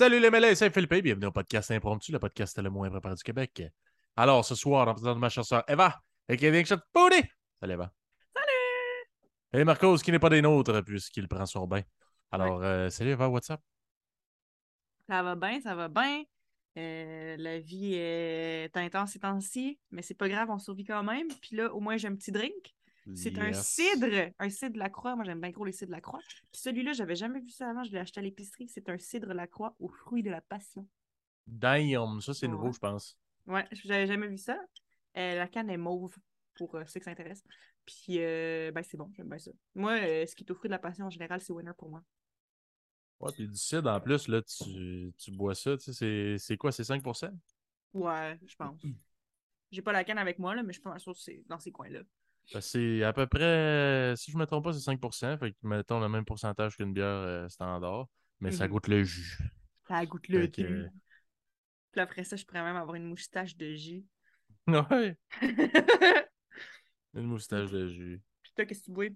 Salut les mêlés, c'est Philippe, bienvenue au podcast Impromptu, le podcast le moins préparé du Québec. Alors, ce soir, en présentant de ma chasseur Eva, et Kevin Shot. Salut Eva. Salut! Et Marcos, qui n'est pas des nôtres, puisqu'il prend son bain. Alors, euh, salut Eva, what's up? Ça va bien, ça va bien. Euh, la vie est intense ces temps-ci, mais c'est pas grave, on survit quand même. Puis là, au moins, j'ai un petit drink. C'est un cidre, un cidre Lacroix. Moi, j'aime bien gros les cidres Lacroix. Puis celui-là, j'avais jamais vu ça avant. Je l'ai acheté à l'épicerie. C'est un cidre Lacroix aux fruits de la passion. Damn, ça c'est Ouais. nouveau, je pense. Ouais, j'avais jamais vu ça. Euh, la canne est mauve pour euh, ceux qui s'intéressent. Puis, euh, ben, c'est bon, j'aime bien ça. Moi, ce qui est aux fruits de la passion en général, c'est winner pour moi. Ouais, puis du cidre, en plus, là, tu, tu bois ça, tu sais, c'est- quoi, c'est 5%? Ouais, je pense. J'ai pas la canne avec moi, là, mais je sûre que c'est dans ces coins-là. C'est à peu près, si je me trompe pas, c'est 5%, fait que mettons le même pourcentage qu'une bière euh, standard, mais ça Mhm. goûte le jus. Ça goûte le jus. Puis après ça, je pourrais même avoir une moustache de jus. Ouais, Puis une moustache de jus. toi, qu'est-ce que tu bois?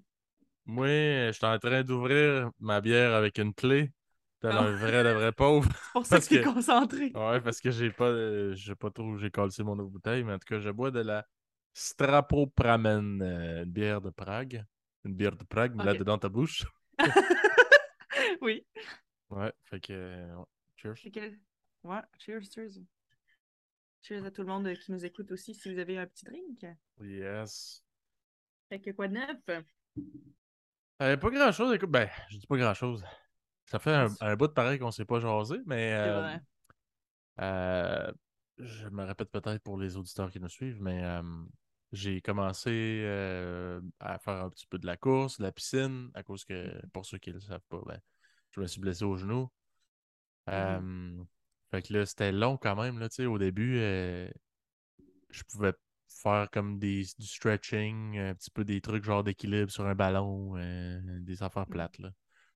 Moi, je suis en train d'ouvrir ma bière avec une clé, tel Oh. un vrai de vrai pauvre. C'est pour ça Parce que t'es que- concentré. Ouais, parce que j'ai pas, euh, je sais pas trop où j'ai calcé mon autre bouteille, mais en tout cas, je bois de la Strapopramen, euh, une bière de Prague. Une bière de Prague, mais là-dedans ta bouche. oui. Ouais, fait que. euh, ouais. Cheers. Fait que- Ouais, cheers, cheers. Cheers à tout le monde qui nous écoute aussi si vous avez un petit drink. Yes. Fait que quoi de neuf? Euh, pas grand chose, écoute, ben, je dis pas grand chose. Ça fait un, bout de pareil qu'on s'est pas jasé, mais euh, vrai. euh, je me répète peut-être pour les auditeurs qui nous suivent, mais euh, j'ai commencé euh, à faire un petit peu de la course, de la piscine, à cause que, pour ceux qui ne le savent pas, ben, je me suis blessé au genou. Euh, fait que là, c'était long quand même, là, au début, euh, je pouvais faire comme des, du stretching, un petit peu des trucs genre d'équilibre sur un ballon, euh, des affaires Mhm. plates, là.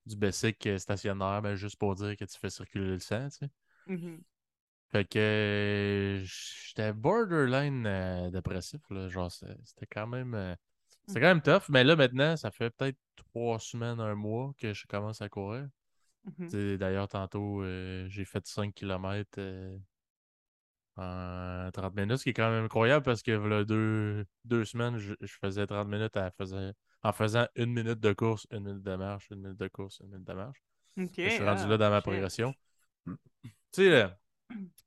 Du basic stationnaire, mais juste pour dire que tu fais circuler le sang, tu sais. Fait que euh, j'étais borderline euh, dépressif, là. Genre, c'était quand même. euh, c'était Mhm. quand même tough, mais là, maintenant, ça fait peut-être trois semaines, un mois que je commence à courir. Mhm. Sais, D'ailleurs, tantôt, euh, j'ai fait 5 km en 30 minutes, ce qui est quand même incroyable parce que là, deux, deux semaines, je, je faisais 30 minutes à faisais- en faisant une minute de course, une minute de marche, une minute de course, une minute de marche. Je suis rendu ah, là dans ma progression. Tu sais,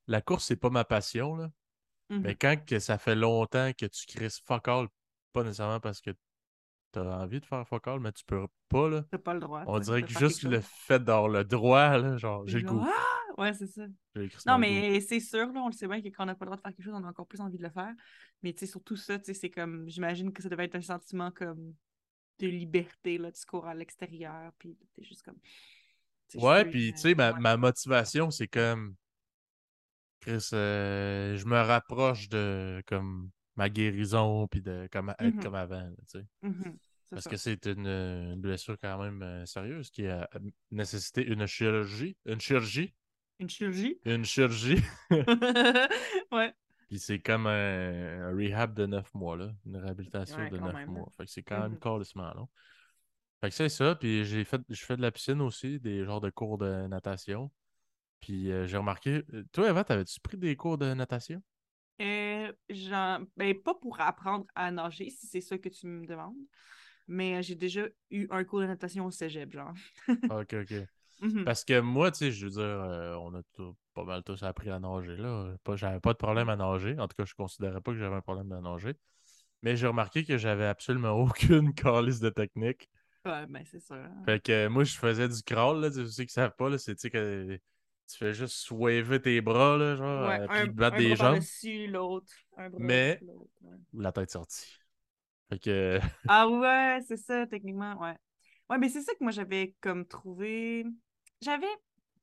la, course, c'est pas ma passion, là. Mhm. Mais quand que ça fait longtemps que tu crises fuck all, pas nécessairement parce que tu as envie de faire fuck all, mais tu peux pas, là. T'as pas le droit. On dirait que juste le fait d'avoir le droit, là, genre, j'ai le goût. Ah! Ouais, c'est ça. Non, mais c'est sûr, là, on le sait bien que quand on n'a pas le droit de faire quelque chose, on a encore plus envie de le faire. Mais tu sais, surtout ça, tu sais, c'est comme, j'imagine que ça devait être un sentiment comme de liberté, là, tu cours à l'extérieur, puis t'es juste comme... Ouais, puis tu sais, ma motivation, c'est comme. Chris, euh, je me rapproche de comme ma guérison, puis de comme être Mhm. comme avant, là, tu sais. C'est Parce ça. que c'est une, une blessure quand même euh, sérieuse qui a nécessité une chirurgie. Une chirurgie. Une chirurgie? Une chirurgie. ouais. Puis c'est comme un, un rehab de neuf mois, là. Une réhabilitation Ouais, de neuf là. mois. Fait que c'est quand même Mhm. carrément long. Fait que c'est ça. Puis j'ai fait, je fais de la piscine aussi, des genres de cours de natation. Puis euh, j'ai remarqué. euh, Toi, Eva, t'avais-tu pris des cours de natation? Euh, genre, ben, pas pour apprendre à nager, si c'est ça que tu me demandes, mais euh, j'ai déjà eu un cours de natation au cégep, genre. Ok, ok. Mhm. Parce que moi, tu sais, je veux dire, euh, on a tout- pas mal tous appris à nager, là. Pas, j'avais pas de problème à nager. En tout cas, je considérais pas que j'avais un problème à nager. Mais j'ai remarqué que j'avais absolument aucune calice de technique. Ouais, ben, c'est ça. Fait que euh, moi, je faisais du crawl, là. Tu sais, ceux qui savent pas, là, c'est, tu sais, que tu fais juste swaver tes bras, là, genre, Ouais, euh, un, puis battre un des bras jambes, l'autre, un bras Mais- l'autre, ouais. la tête sortie. Fait que, Ah ouais, c'est ça, techniquement, ouais. Ouais, mais c'est ça que moi j'avais comme trouvé. J'avais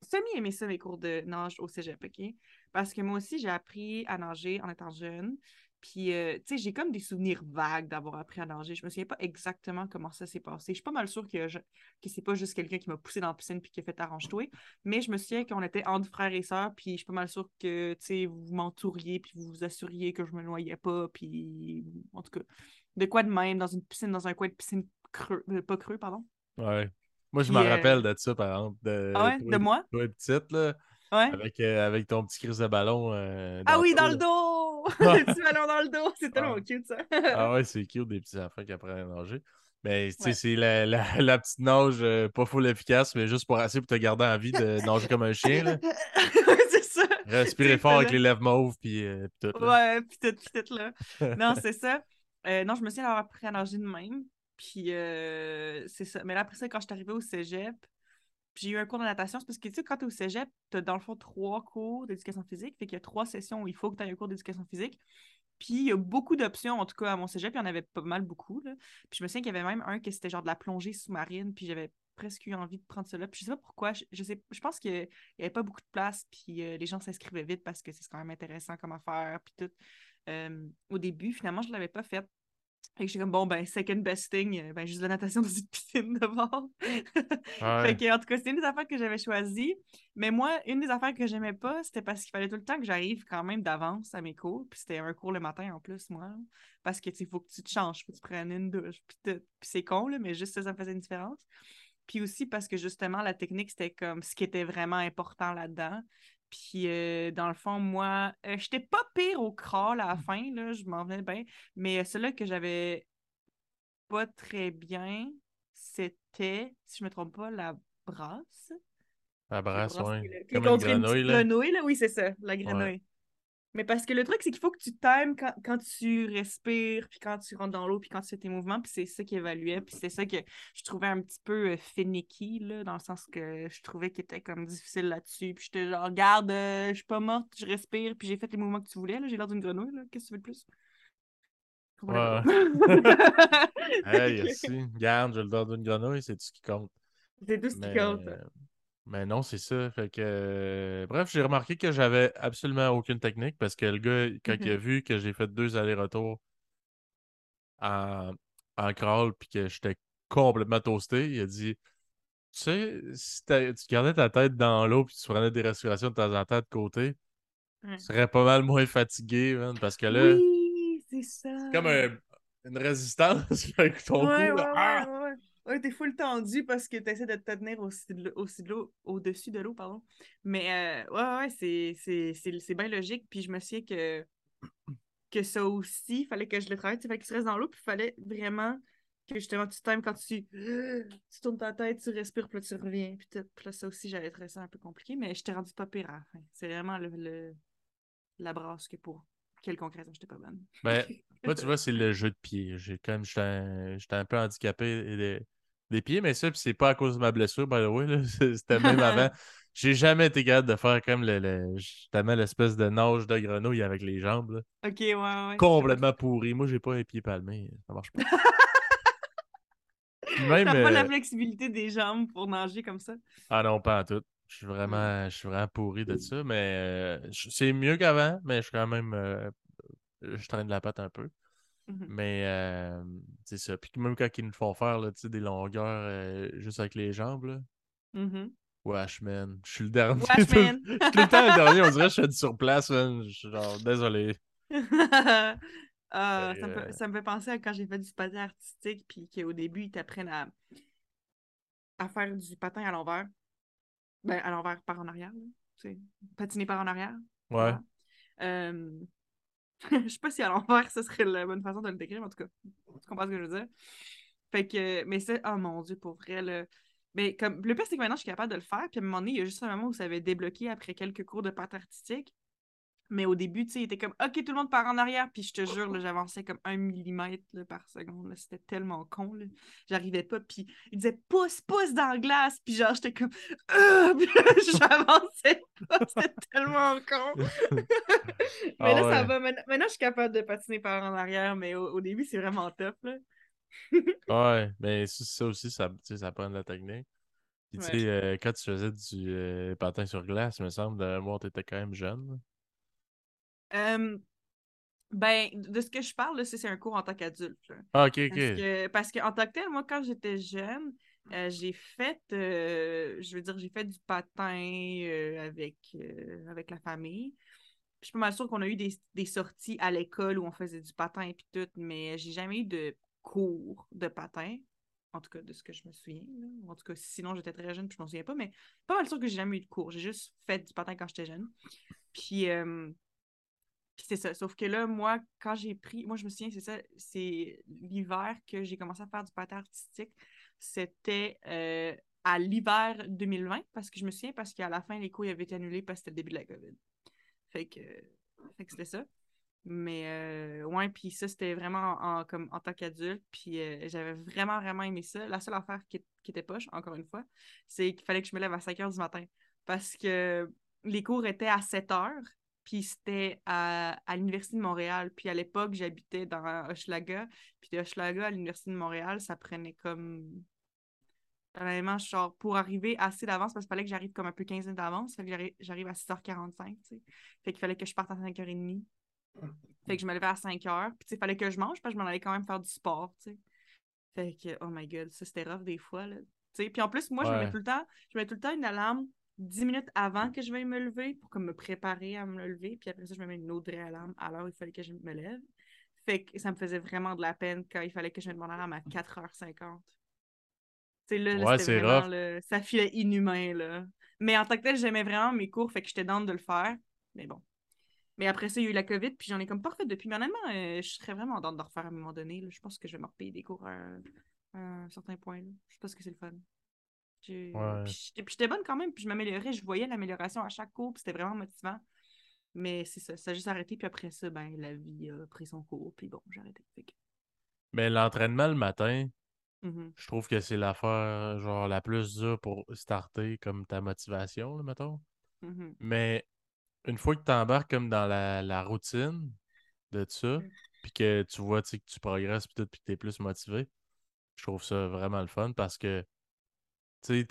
semi-aimé ça, mes cours de nage au cégep, OK? Parce que moi aussi, j'ai appris à nager en étant jeune. Puis, euh, tu sais, j'ai comme des souvenirs vagues d'avoir appris à nager. Je me souviens pas exactement comment ça s'est passé. Je suis pas mal sûre que, je... que c'est pas juste quelqu'un qui m'a poussé dans la piscine puis qui a fait arrange-toi. Mais je me souviens qu'on était entre frères et sœurs. Puis, je suis pas mal sûre que, tu sais, vous m'entouriez puis vous vous assuriez que je me noyais pas. Puis, en tout cas, de quoi de même dans une piscine, dans un coin de piscine creux, euh, pas creux, pardon. ouais. Moi, je me euh, rappelle de ça, par exemple. De, Ah ouais, toi- de moi? toi, petite, là. Ouais. avec, avec ton petit crise de ballon. Ah oui, le dans le dos! le petit ballon dans le dos. C'est tellement Ah. cute, ça. Ah ouais, c'est cute des petits enfants qui apprennent à nager. Mais tu sais, Ouais. c'est la, la, la petite nage euh, pas full efficace, mais juste pour assez pour te garder en vie de nager comme un chien. Là. c'est ça. Respirer fort avec les lèvres mauves puis, euh, tout. là. Ouais, puis tout, puis tout, là. Non, c'est ça. Euh, non, je me d'avoir appris à nager de même. Puis euh, c'est ça. Mais là, après ça, quand je suis arrivée au cégep, j'ai eu un cours de natation. C'est parce que, tu sais, quand tu es au cégep, tu as dans le fond trois cours d'éducation physique. Fait qu'il y a trois sessions où il faut que tu aies un cours d'éducation physique. Puis il y a beaucoup d'options, en tout cas à mon cégep, il y en avait pas mal beaucoup. Là. Puis je me souviens qu'il y avait même un qui c'était genre de la plongée sous-marine, puis j'avais presque eu envie de prendre cela. Puis je sais pas pourquoi, je, je sais, je pense qu'il y avait pas beaucoup de place, puis euh, les gens s'inscrivaient vite parce que c'est quand même intéressant comme affaire, puis tout. Euh, au début, finalement, je l'avais pas fait. Fait que j'étais comme, bon, ben, second best thing, euh, ben, juste la natation dans une piscine d'abord. Ouais. Fait que, en tout cas, c'était une des affaires que j'avais choisies. Mais moi, une des affaires que j'aimais pas, c'était parce qu'il fallait tout le temps que j'arrive quand même d'avance à mes cours. Puis c'était un cours le matin en plus, moi. Parce que, tu sais, il faut que tu te changes, faut que tu prennes une douche. Puis c'est con, là, mais juste ça, ça me faisait une différence. Puis aussi parce que, justement, la technique, c'était comme ce qui était vraiment important là-dedans. Puis, euh, dans le fond, moi, euh, j'étais pas pire au crawl à la fin, là, je m'en venais bien. Mais celui que j'avais pas très bien, c'était, si je me trompe pas, la brasse. La brasse, est Comme une grenouille, là. grenouille, là. Oui, c'est ça, la grenouille. Mais parce que le truc, c'est qu'il faut que tu times quand, quand tu respires, puis quand tu rentres dans l'eau, puis quand tu fais tes mouvements, puis c'est ça qui évaluait, puis c'est ça que je trouvais un petit peu euh, finicky, là, dans le sens que je trouvais qu'il était comme difficile là-dessus, puis j'étais genre, regarde, euh, je suis pas morte, je respire, puis j'ai fait les mouvements que tu voulais, là, j'ai l'air d'une grenouille, là, qu'est-ce que tu veux de plus? Pas. Hey, si, garde, je le donne d'une grenouille, c'est tout ce qui compte. C'est tout ce qui compte. Mais non, c'est ça. Fait que, euh, bref, j'ai remarqué que j'avais absolument aucune technique parce que le gars, quand il a Mhm. vu que j'ai fait deux allers-retours en, en crawl puis que j'étais complètement toasté, il a dit Tu sais, si tu gardais ta tête dans l'eau puis tu prenais des respirations de temps en temps de côté, Ouais. tu serais pas mal moins fatigué, man, parce que là, Oui, c'est ça. c'est comme un- une résistance avec ton Ouais, cou. ouais, Ah! Ouais, t'es full tendu parce que t'essaies de te tenir aussi de l'eau- au-dessus de l'eau, pardon. Mais euh, ouais, ouais, c'est, c'est, c'est, c'est bien logique. Puis je me souviens que, que ça aussi, il fallait que je le travaille. Il fallait que tu restes dans l'eau, puis il fallait vraiment que justement tu t'aimes quand tu, tu tournes ta tête, tu respires, puis là tu reviens. Puis. Puis là, ça aussi, j'avais trouvé ça un peu compliqué, mais je t'ai rendu pas pire. C'est vraiment le, le- la brasse que pour quelconque raison, j'étais pas bonne. Ben, Moi, tu vois, c'est le jeu de pied. J'ai quand même, j'étais un, j'étais un peu handicapé des, pieds, mais ça, puis c'est pas à cause de ma blessure, by the way. C'était même avant. J'ai jamais été capable de faire comme le, le- justement l'espèce de nage de grenouille avec les jambes. là. Ok, ouais, ouais. Complètement pourri. Moi, j'ai pas un pied palmé. Ça marche pas. T'as pas la euh, flexibilité des jambes pour nager comme ça? Ah non, pas en tout. Je suis vraiment, je suis vraiment pourri de ça, mais euh, c'est mieux qu'avant, mais je suis quand même. euh, je traîne de la patte un peu. Mhm. Mais euh, c'est ça. Puis même quand ils nous font faire là, des longueurs euh, juste avec les jambes, là. Wesh, man. Je suis le dernier. Wesh, tout, le- man. je suis tout le temps le dernier. On dirait que je suis sur place, man. Je suis genre, désolé. Ah, Et, ça, me euh, fait, ça me fait penser à quand j'ai fait du patin artistique, puis qu'au début, ils t'apprennent à, à faire du patin à l'envers. Ben, à l'envers, par en arrière. patiner par en arrière. Ouais. Voilà. Euh, je sais pas si à l'envers, ce serait la bonne façon de le décrire, mais en tout cas, tu comprends ce que je veux dire? Fait que, mais c'est, oh mon Dieu, pour vrai, là. Mais comme, le pire, c'est que maintenant, je suis capable de le faire. Puis à un moment donné, il y a juste un moment où ça avait débloqué après quelques cours de patin artistique. Mais au début, tu sais, il était comme, OK, tout le monde part en arrière. Puis je te jure, j'avançais comme un millimètre là, par seconde. C'était tellement con. J'arrivais pas. Puis il disait, pousse, pousse dans la glace. Puis genre, j'étais comme, Ah! J'avançais pas. C'était tellement con. mais Ah là, ça ouais. va. Maintenant, maintenant, je suis capable de patiner par en arrière. Mais au, au début, c'est vraiment tough. Là. Ouais, mais ça ça aussi, ça, ça prend de la technique. Puis, tu Ouais. sais, euh, quand tu faisais du euh, patin sur glace, il me semble, de moi, t'étais quand même jeune. Euh, ben, de ce que je parle, là, c'est un cours en tant qu'adulte. Ah, ok, ok. Parce que, parce tant que tel, moi, quand j'étais jeune, euh, j'ai fait, euh, je veux dire, j'ai fait du patin euh, avec, avec la famille. Je suis pas mal sûre qu'on a eu des, des sorties à l'école où on faisait du patin et puis tout, mais j'ai jamais eu de cours de patin. En tout cas, de ce que je me souviens. En tout cas, sinon, j'étais très jeune puis je m'en souviens pas, mais pas mal sûr que j'ai jamais eu de cours. J'ai juste fait du patin quand j'étais jeune. Puis, euh, c'est ça. Sauf que là, moi, quand j'ai pris. Moi, je me souviens, c'est ça. C'est l'hiver que j'ai commencé à faire du patin artistique. C'était euh, à l'hiver 2020, parce que je me souviens, parce qu'à la fin, les cours avaient été annulés parce que c'était le début de la COVID. Fait que, c'était ça. Mais euh, ouais, puis ça, c'était vraiment en, comme, en tant qu'adulte. Puis euh, j'avais vraiment, vraiment aimé ça. La seule affaire qui, qui était poche, encore une fois, c'est qu'il fallait que je me lève à 5 h du matin. Parce que les cours étaient à 7 heures. Puis c'était à, à l'Université de Montréal. Puis à l'époque, j'habitais dans Hochelaga. Puis de Hochelaga à l'Université de Montréal, ça prenait comme Vraiment, genre, pour arriver assez d'avance, parce qu'il fallait que j'arrive comme un peu 15 minutes d'avance. Fait que j'arrive à 6h45, tu sais. Fait qu'il fallait que je parte à 5h30. Fait que je me levais à 5h. Puis, il fallait que je mange, parce que je m'en allais quand même faire du sport, tu sais. Fait que, oh my god, ça, c'était rough des fois, là. Puis en plus, moi, je me mets tout le temps, je mets tout le temps une alarme 10 minutes avant que je veuille me lever pour comme me préparer à me lever. Puis après ça, je me mets une autre alarme alors il fallait que je me lève. Fait que ça me faisait vraiment de la peine quand il fallait que je mette mon alarme à 4h50. Là, là c'était vraiment, ça filait inhumain. Là. Mais en tant que tel, j'aimais vraiment mes cours, fait que j'étais dans de le faire. Mais bon. Mais après ça, il y a eu la COVID, puis j'en ai comme pas refait depuis. Mais honnêtement, euh, je serais vraiment dans de refaire à un moment donné. Je pense que je vais me repayer des cours à, un certain point. Je pense que c'est le fun. Puis, j'étais bonne quand même, puis je m'améliorais. Je voyais l'amélioration à chaque cours, puis c'était vraiment motivant. Mais c'est ça, ça a juste arrêté, puis après ça, ben, la vie a pris son cours, puis bon, j'ai arrêté. Mais l'entraînement le matin, Mmh je trouve que c'est l'affaire genre la plus dure pour starter comme ta motivation, là, mettons. Mmh Mais une fois que tu embarques comme dans la, routine de ça, puis que tu vois que tu progresses puis que tu es plus motivé, je trouve ça vraiment le fun parce que tu sais,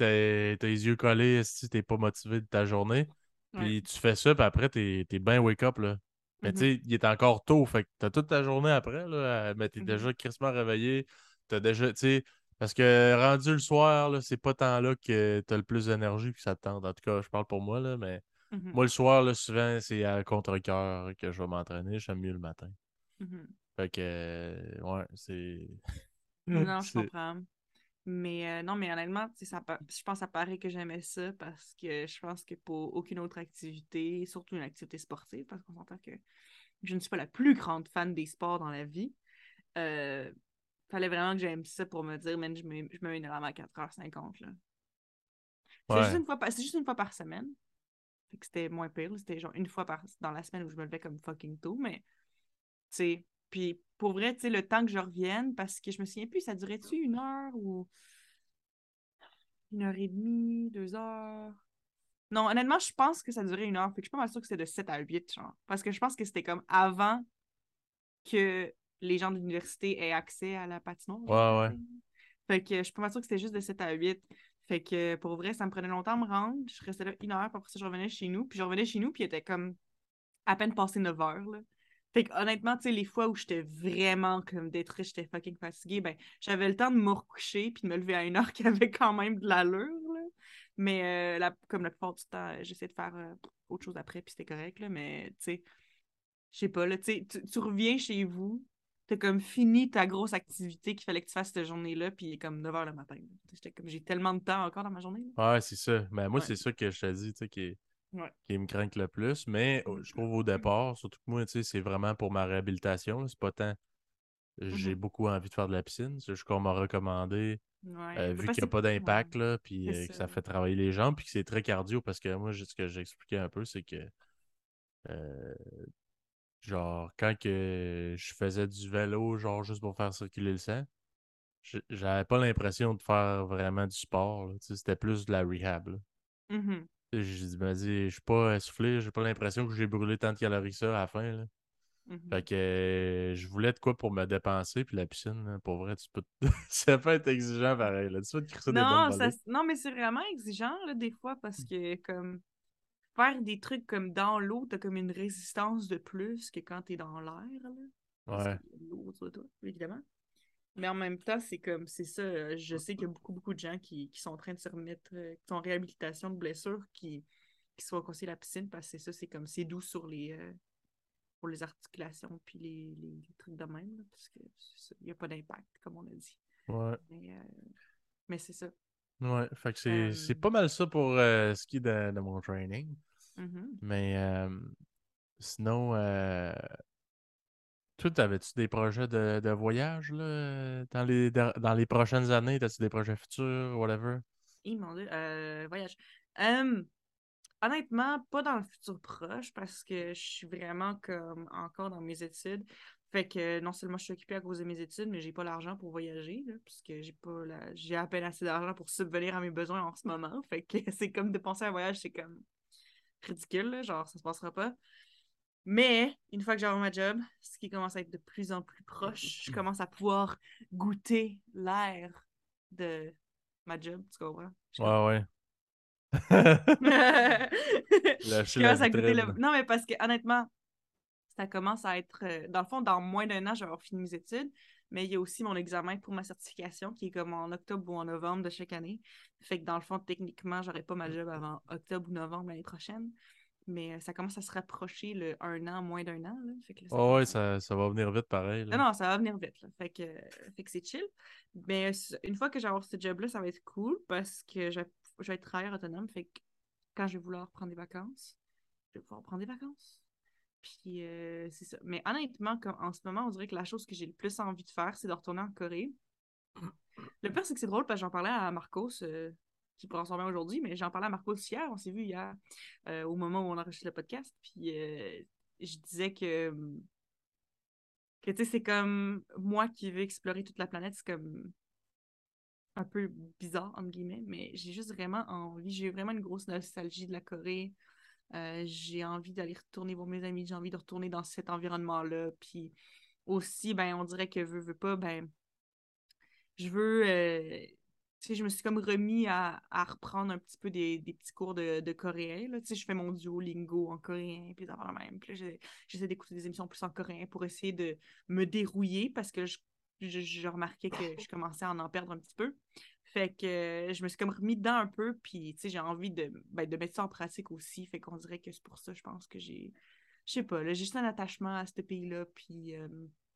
t'as les yeux collés si t'es pas motivé de ta journée. Puis tu fais ça, puis après, t'es es bien wake-up, là. Mais tu mmh sais, il est encore tôt, fait que t'as toute ta journée après, là, mais t'es Mmh déjà crissement réveillé, t'as déjà, tu sais, parce que rendu le soir, c'est pas tant là que t'as le plus d'énergie que ça te tente. En tout cas, je parle pour moi, là, mais mmh moi, le soir, là, souvent, c'est à contre-cœur que je vais m'entraîner. J'aime mieux le matin. Fait que, ouais, c'est. non, je comprends. Mais euh, non, mais honnêtement, ça, je pense que ça paraît que j'aimais ça parce que je pense que pour aucune autre activité, surtout une activité sportive, parce qu'on s'entend que je ne suis pas la plus grande fan des sports dans la vie, euh, fallait vraiment que j'aime ça pour me dire, man, je me, je me mets une alarme à 4h50. Là. C'est, juste une fois par, c'est juste une fois par semaine. Fait que c'était moins pire. C'était genre une fois par, dans la semaine où je me levais comme fucking tôt. Mais, tu sais, puis pour vrai, tu sais, le temps que je revienne, parce que je me souviens plus, ça durait-tu une heure ou une heure et demie, deux heures? Non, honnêtement, je pense que ça durait une heure. Fait que je suis pas mal sûre que c'était de 7 à 8, genre. Parce que je pense que c'était comme avant que les gens de l'université aient accès à la patinoire. Ouais, ouais. Fait que je suis pas sûre que c'était juste de 7 à 8. Fait que pour vrai, ça me prenait longtemps à me rendre. Je restais là une heure, puis après ça, je revenais chez nous. Puis je revenais chez nous, puis il était comme à peine passé 9 heures. Là. Fait que honnêtement, tu sais, les fois où j'étais vraiment comme détruite, j'étais fucking fatiguée, ben j'avais le temps de me recoucher puis de me lever à une heure qui avait quand même de l'allure. Mais euh, comme la plupart du temps, j'essayais de faire euh, autre chose après, puis c'était correct. Là, mais tu sais, je sais pas, là, tu, tu reviens chez vous, t'as comme fini ta grosse activité qu'il fallait que tu fasses cette journée-là, puis il est comme 9 h le matin. J'étais comme, j'ai tellement de temps encore dans ma journée. Ouais, c'est ça. Mais moi, c'est ça que je te dis, tu sais, qui, qui me craint le plus. Mais oh, je trouve au départ, surtout que moi, c'est vraiment pour ma réhabilitation. C'est pas tant. J'ai mm-hmm. beaucoup envie de faire de la piscine. C'est juste qu'on m'a recommandé, euh, vu qu'il n'y a pas d'impact, là, puis euh, que ça fait travailler les jambes, puis que c'est très cardio, parce que moi, ce que j'ai expliqué un peu, c'est que euh, Genre, quand que je faisais du vélo, genre juste pour faire circuler le sang, j'avais pas l'impression de faire vraiment du sport. C'était plus de la rehab. Mm-hmm. Je me dis, je suis pas essoufflé, j'ai pas l'impression que j'ai brûlé tant de calories que ça à la fin. Là. Mm-hmm. Fait que euh, je voulais de quoi pour me dépenser, puis la piscine, pour vrai, tu peux. ça peut être exigeant pareil. Là. Tu peux te non, des non, mais c'est vraiment exigeant là, des fois parce que comme faire des trucs comme dans l'eau, t'as comme une résistance de plus que quand t'es dans l'air. Ouais. L'eau autour de toi, évidemment. Mais en même temps, c'est comme, c'est ça. Je sais qu'il y a beaucoup, beaucoup de gens qui, sont en train de se remettre, euh, qui sont en réhabilitation de blessures, qui, qui sont conseillés la piscine parce que c'est ça, c'est comme, c'est doux sur les, euh, pour les articulations puis les, les, trucs de même, parce qu'il n'y a pas d'impact, comme on a dit. Ouais. Mais, euh, mais c'est ça. Ouais, fait que c'est c'est Euh, pas mal ça pour euh, ce qui est de, de mon training. mhm. Mais euh, sinon, euh, toi, t'avais-tu des projets de, de voyage là, dans les, dans, les prochaines années? T'as-tu des projets futurs, whatever? Mon Dieu, euh, voyage. Honnêtement, pas dans le futur proche parce que je suis vraiment comme encore dans mes études. Fait que non seulement je suis occupée à cause de mes études, mais j'ai pas l'argent pour voyager, là, puisque j'ai pas la... j'ai à peine assez d'argent pour subvenir à mes besoins en ce moment. Fait que c'est comme dépenser un voyage, c'est comme ridicule, là, genre ça se passera pas. Mais une fois que j'aurai ma job, ce qui commence à être de plus en plus proche, je commence à pouvoir goûter l'air de ma job, tu comprends? Je Ouais, ouais. je commence à goûter le... Non, mais parce que honnêtement, ça commence à être. euh, Dans le fond, dans moins d'un an, je vais avoir fini mes études. Mais il y a aussi mon examen pour ma certification qui est comme en octobre ou en novembre de chaque année. Fait que dans le fond, techniquement, j'aurai pas ma job avant octobre ou novembre l'année prochaine. Mais euh, ça commence à se rapprocher le un an, moins d'un an. Là. Fait que là, ça Ouais, ouais, ça, ça va venir vite pareil. là. non, non, ça va venir vite. Là. Fait que, fait que c'est chill. Mais euh, une fois que j'ai avoir ce job-là, ça va être cool parce que je vais, je vais être travailleur autonome. Fait que quand je vais vouloir prendre des vacances, je vais pouvoir prendre des vacances. Puis euh, c'est ça. Mais honnêtement, comme en ce moment, on dirait que la chose que j'ai le plus envie de faire, c'est de retourner en Corée. Le pire, c'est que c'est drôle parce que j'en parlais à Marcos, euh, qui prend son bain aujourd'hui, mais j'en parlais à Marcos hier. On s'est vu hier euh, au moment où on enregistre le podcast. Puis euh, je disais que que tu sais, c'est comme moi qui veux explorer toute la planète, c'est comme un peu bizarre, entre guillemets, mais j'ai juste vraiment envie, j'ai vraiment une grosse nostalgie de la Corée. Euh, j'ai envie d'aller retourner voir mes amis, j'ai envie de retourner dans cet environnement-là. Puis aussi, ben, on dirait que veux, veux pas, ben, je veux. Sais, je me suis comme remis à, à reprendre un petit peu des, des petits cours de, de coréen. Là. Tu sais, je fais mon Duolingo en coréen, puis de même. Puis j'essaie d'écouter des émissions plus en coréen pour essayer de me dérouiller parce que je, je, remarquais que je commençais à en perdre un petit peu. Fait que euh, je me suis comme remis dedans un peu, puis tu sais, j'ai envie de, ben, de mettre ça en pratique aussi. Fait qu'on dirait que c'est pour ça, je pense que j'ai. Je sais pas, j'ai juste un attachement à ce pays-là, puis euh,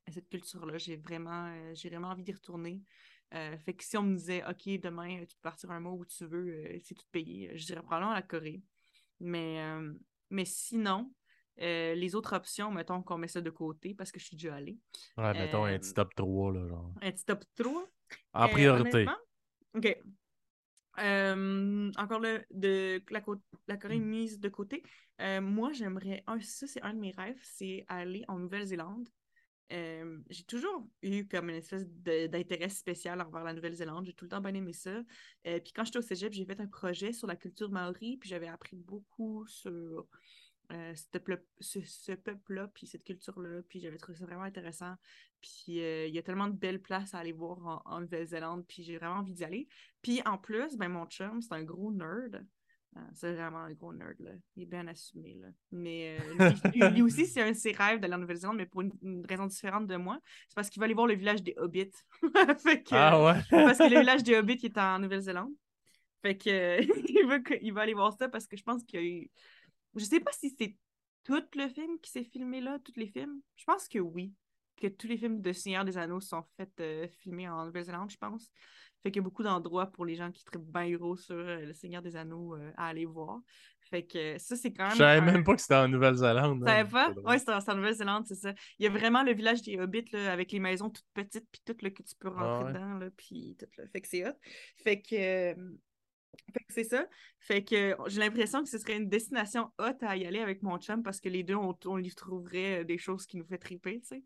à cette culture-là. J'ai vraiment, euh, j'ai vraiment envie d'y retourner. Euh, fait que si on me disait, OK, demain, euh, tu peux partir un mois où tu veux, euh, c'est tout payé, je dirais probablement la Corée. Mais, euh, mais sinon, les autres options, mettons qu'on met ça de côté parce que je suis déjà allée. Ouais, mettons un petit top 3, là, genre. Un petit top 3. En priorité. OK. Encore là, de la, la Corée Mm. mise de côté. Moi, j'aimerais. Un, ça, c'est un de mes rêves, c'est aller en Nouvelle-Zélande. Euh, j'ai toujours eu comme une espèce d'intérêt spécial envers la Nouvelle-Zélande. J'ai tout le temps bien aimé ça. Euh, puis quand j'étais au cégep, j'ai fait un projet sur la culture maori, puis j'avais appris beaucoup sur euh, ce peuple- ce, ce peuple-là, puis cette culture-là, puis j'avais trouvé ça vraiment intéressant. Puis il y a tellement de belles places à aller voir en, en Nouvelle-Zélande, puis j'ai vraiment envie d'y aller. Puis en plus, ben mon chum, c'est un gros nerd. Euh, c'est vraiment un gros nerd, là. Il est bien assumé, là. Mais euh, lui, aussi, c'est un de ses rêves d'aller en Nouvelle-Zélande, mais pour une, une raison différente de moi. C'est parce qu'il va aller voir le village des Hobbits. fait que, Ah ouais? parce que le village des Hobbits est en Nouvelle-Zélande. Fait que euh, il, veut que- il va aller voir ça parce que je pense qu'il y a eu. Je sais pas si c'est tout le film qui s'est filmé là, tous les films. Je pense que oui. Que tous les films de Seigneur des Anneaux sont faits euh, filmés en Nouvelle-Zélande, je pense. Fait qu'il y a beaucoup d'endroits pour les gens qui trippent bien gros sur euh, le Seigneur des Anneaux euh, à aller voir. Fait que euh, ça, c'est quand Je même. savais un- même pas que c'était en Nouvelle-Zélande. tu savais hein. pas? Ouais, c'est en, Nouvelle-Zélande, c'est ça. Il y a vraiment le village des Hobbits là, avec les maisons toutes petites, puis tout là, que tu peux rentrer Ah ouais. dedans, là, puis tout là. Fait que c'est hot. Fait que, euh, fait que c'est ça. Fait que j'ai l'impression que ce serait une destination hot à y aller avec mon chum parce que les deux, on, on y trouverait des choses qui nous fait triper, tu sais.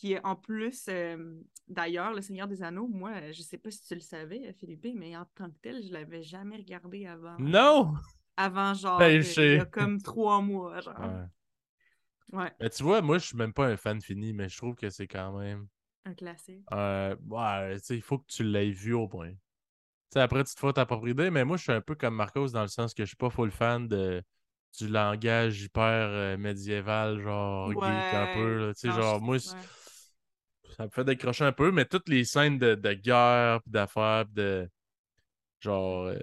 Puis euh, en plus, euh, d'ailleurs, Le Seigneur des Anneaux, moi, euh, je sais pas si tu le savais, Philippe, mais en tant que tel, je l'avais jamais regardé avant. Non! Avant, genre, Ben, je il y a comme trois mois, genre. Ouais. Ouais, Mais tu vois, moi, je suis même pas un fan fini, mais je trouve que c'est quand même. un classique. Euh, ouais, tu sais, il faut que tu l'aies vu au moins. Tu sais, après, tu te fais ta propre idée, mais moi, je suis un peu comme Marcos dans le sens que je suis pas full fan de, du langage hyper euh, médiéval, genre geek un peu. Là. Tu sais, Non, genre, je- moi, ouais. Ça me fait décrocher un peu, mais toutes les scènes de, de guerre, puis d'affaires, de. Genre, euh,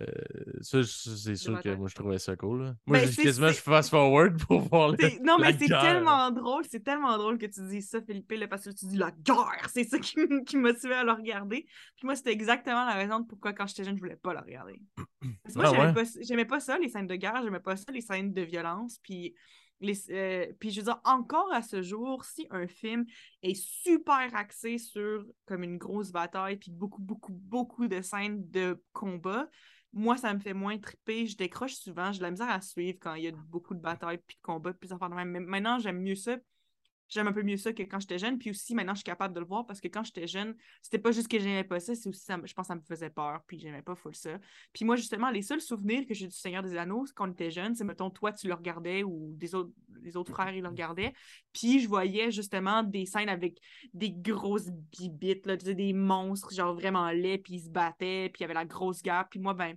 ça, c'est sûr que moi, je trouvais ça cool. là. Moi, Ben, quasiment, je fast-forward pour voir le, Non, mais c'est tellement drôle, c'est tellement drôle que tu dis ça, Philippe, là, parce que tu dis la guerre, c'est ça qui, qui me motivait à le regarder. Puis moi, c'était exactement la raison de pourquoi, quand j'étais jeune, je voulais pas le regarder. Parce que moi, Ah j'aimais ouais? pas, pas ça, les scènes de guerre, j'aimais pas ça, les scènes de violence. Puis, les, euh, puis je veux dire, encore à ce jour, si un film est super axé sur comme une grosse bataille, puis beaucoup, beaucoup, beaucoup de scènes de combat, moi, ça me fait moins triper. Je décroche souvent. J'ai de la misère à suivre quand il y a beaucoup de batailles, puis de combats, puis ça de même. Mais maintenant, j'aime mieux ça. J'aime un peu mieux ça que quand j'étais jeune. Puis aussi, maintenant, je suis capable de le voir parce que quand j'étais jeune, c'était pas juste que j'aimais pas ça, c'est aussi, je pense que ça me faisait peur, puis j'aimais pas full ça. Puis moi, justement, les seuls souvenirs que j'ai du Seigneur des Anneaux, quand on était jeune, c'est, mettons, toi, tu le regardais ou des autres, les autres frères, ils le regardaient. Puis je voyais justement des scènes avec des grosses bibites, là, des monstres, genre vraiment laids, puis ils se battaient, puis il y avait la grosse guerre. Puis moi, ben,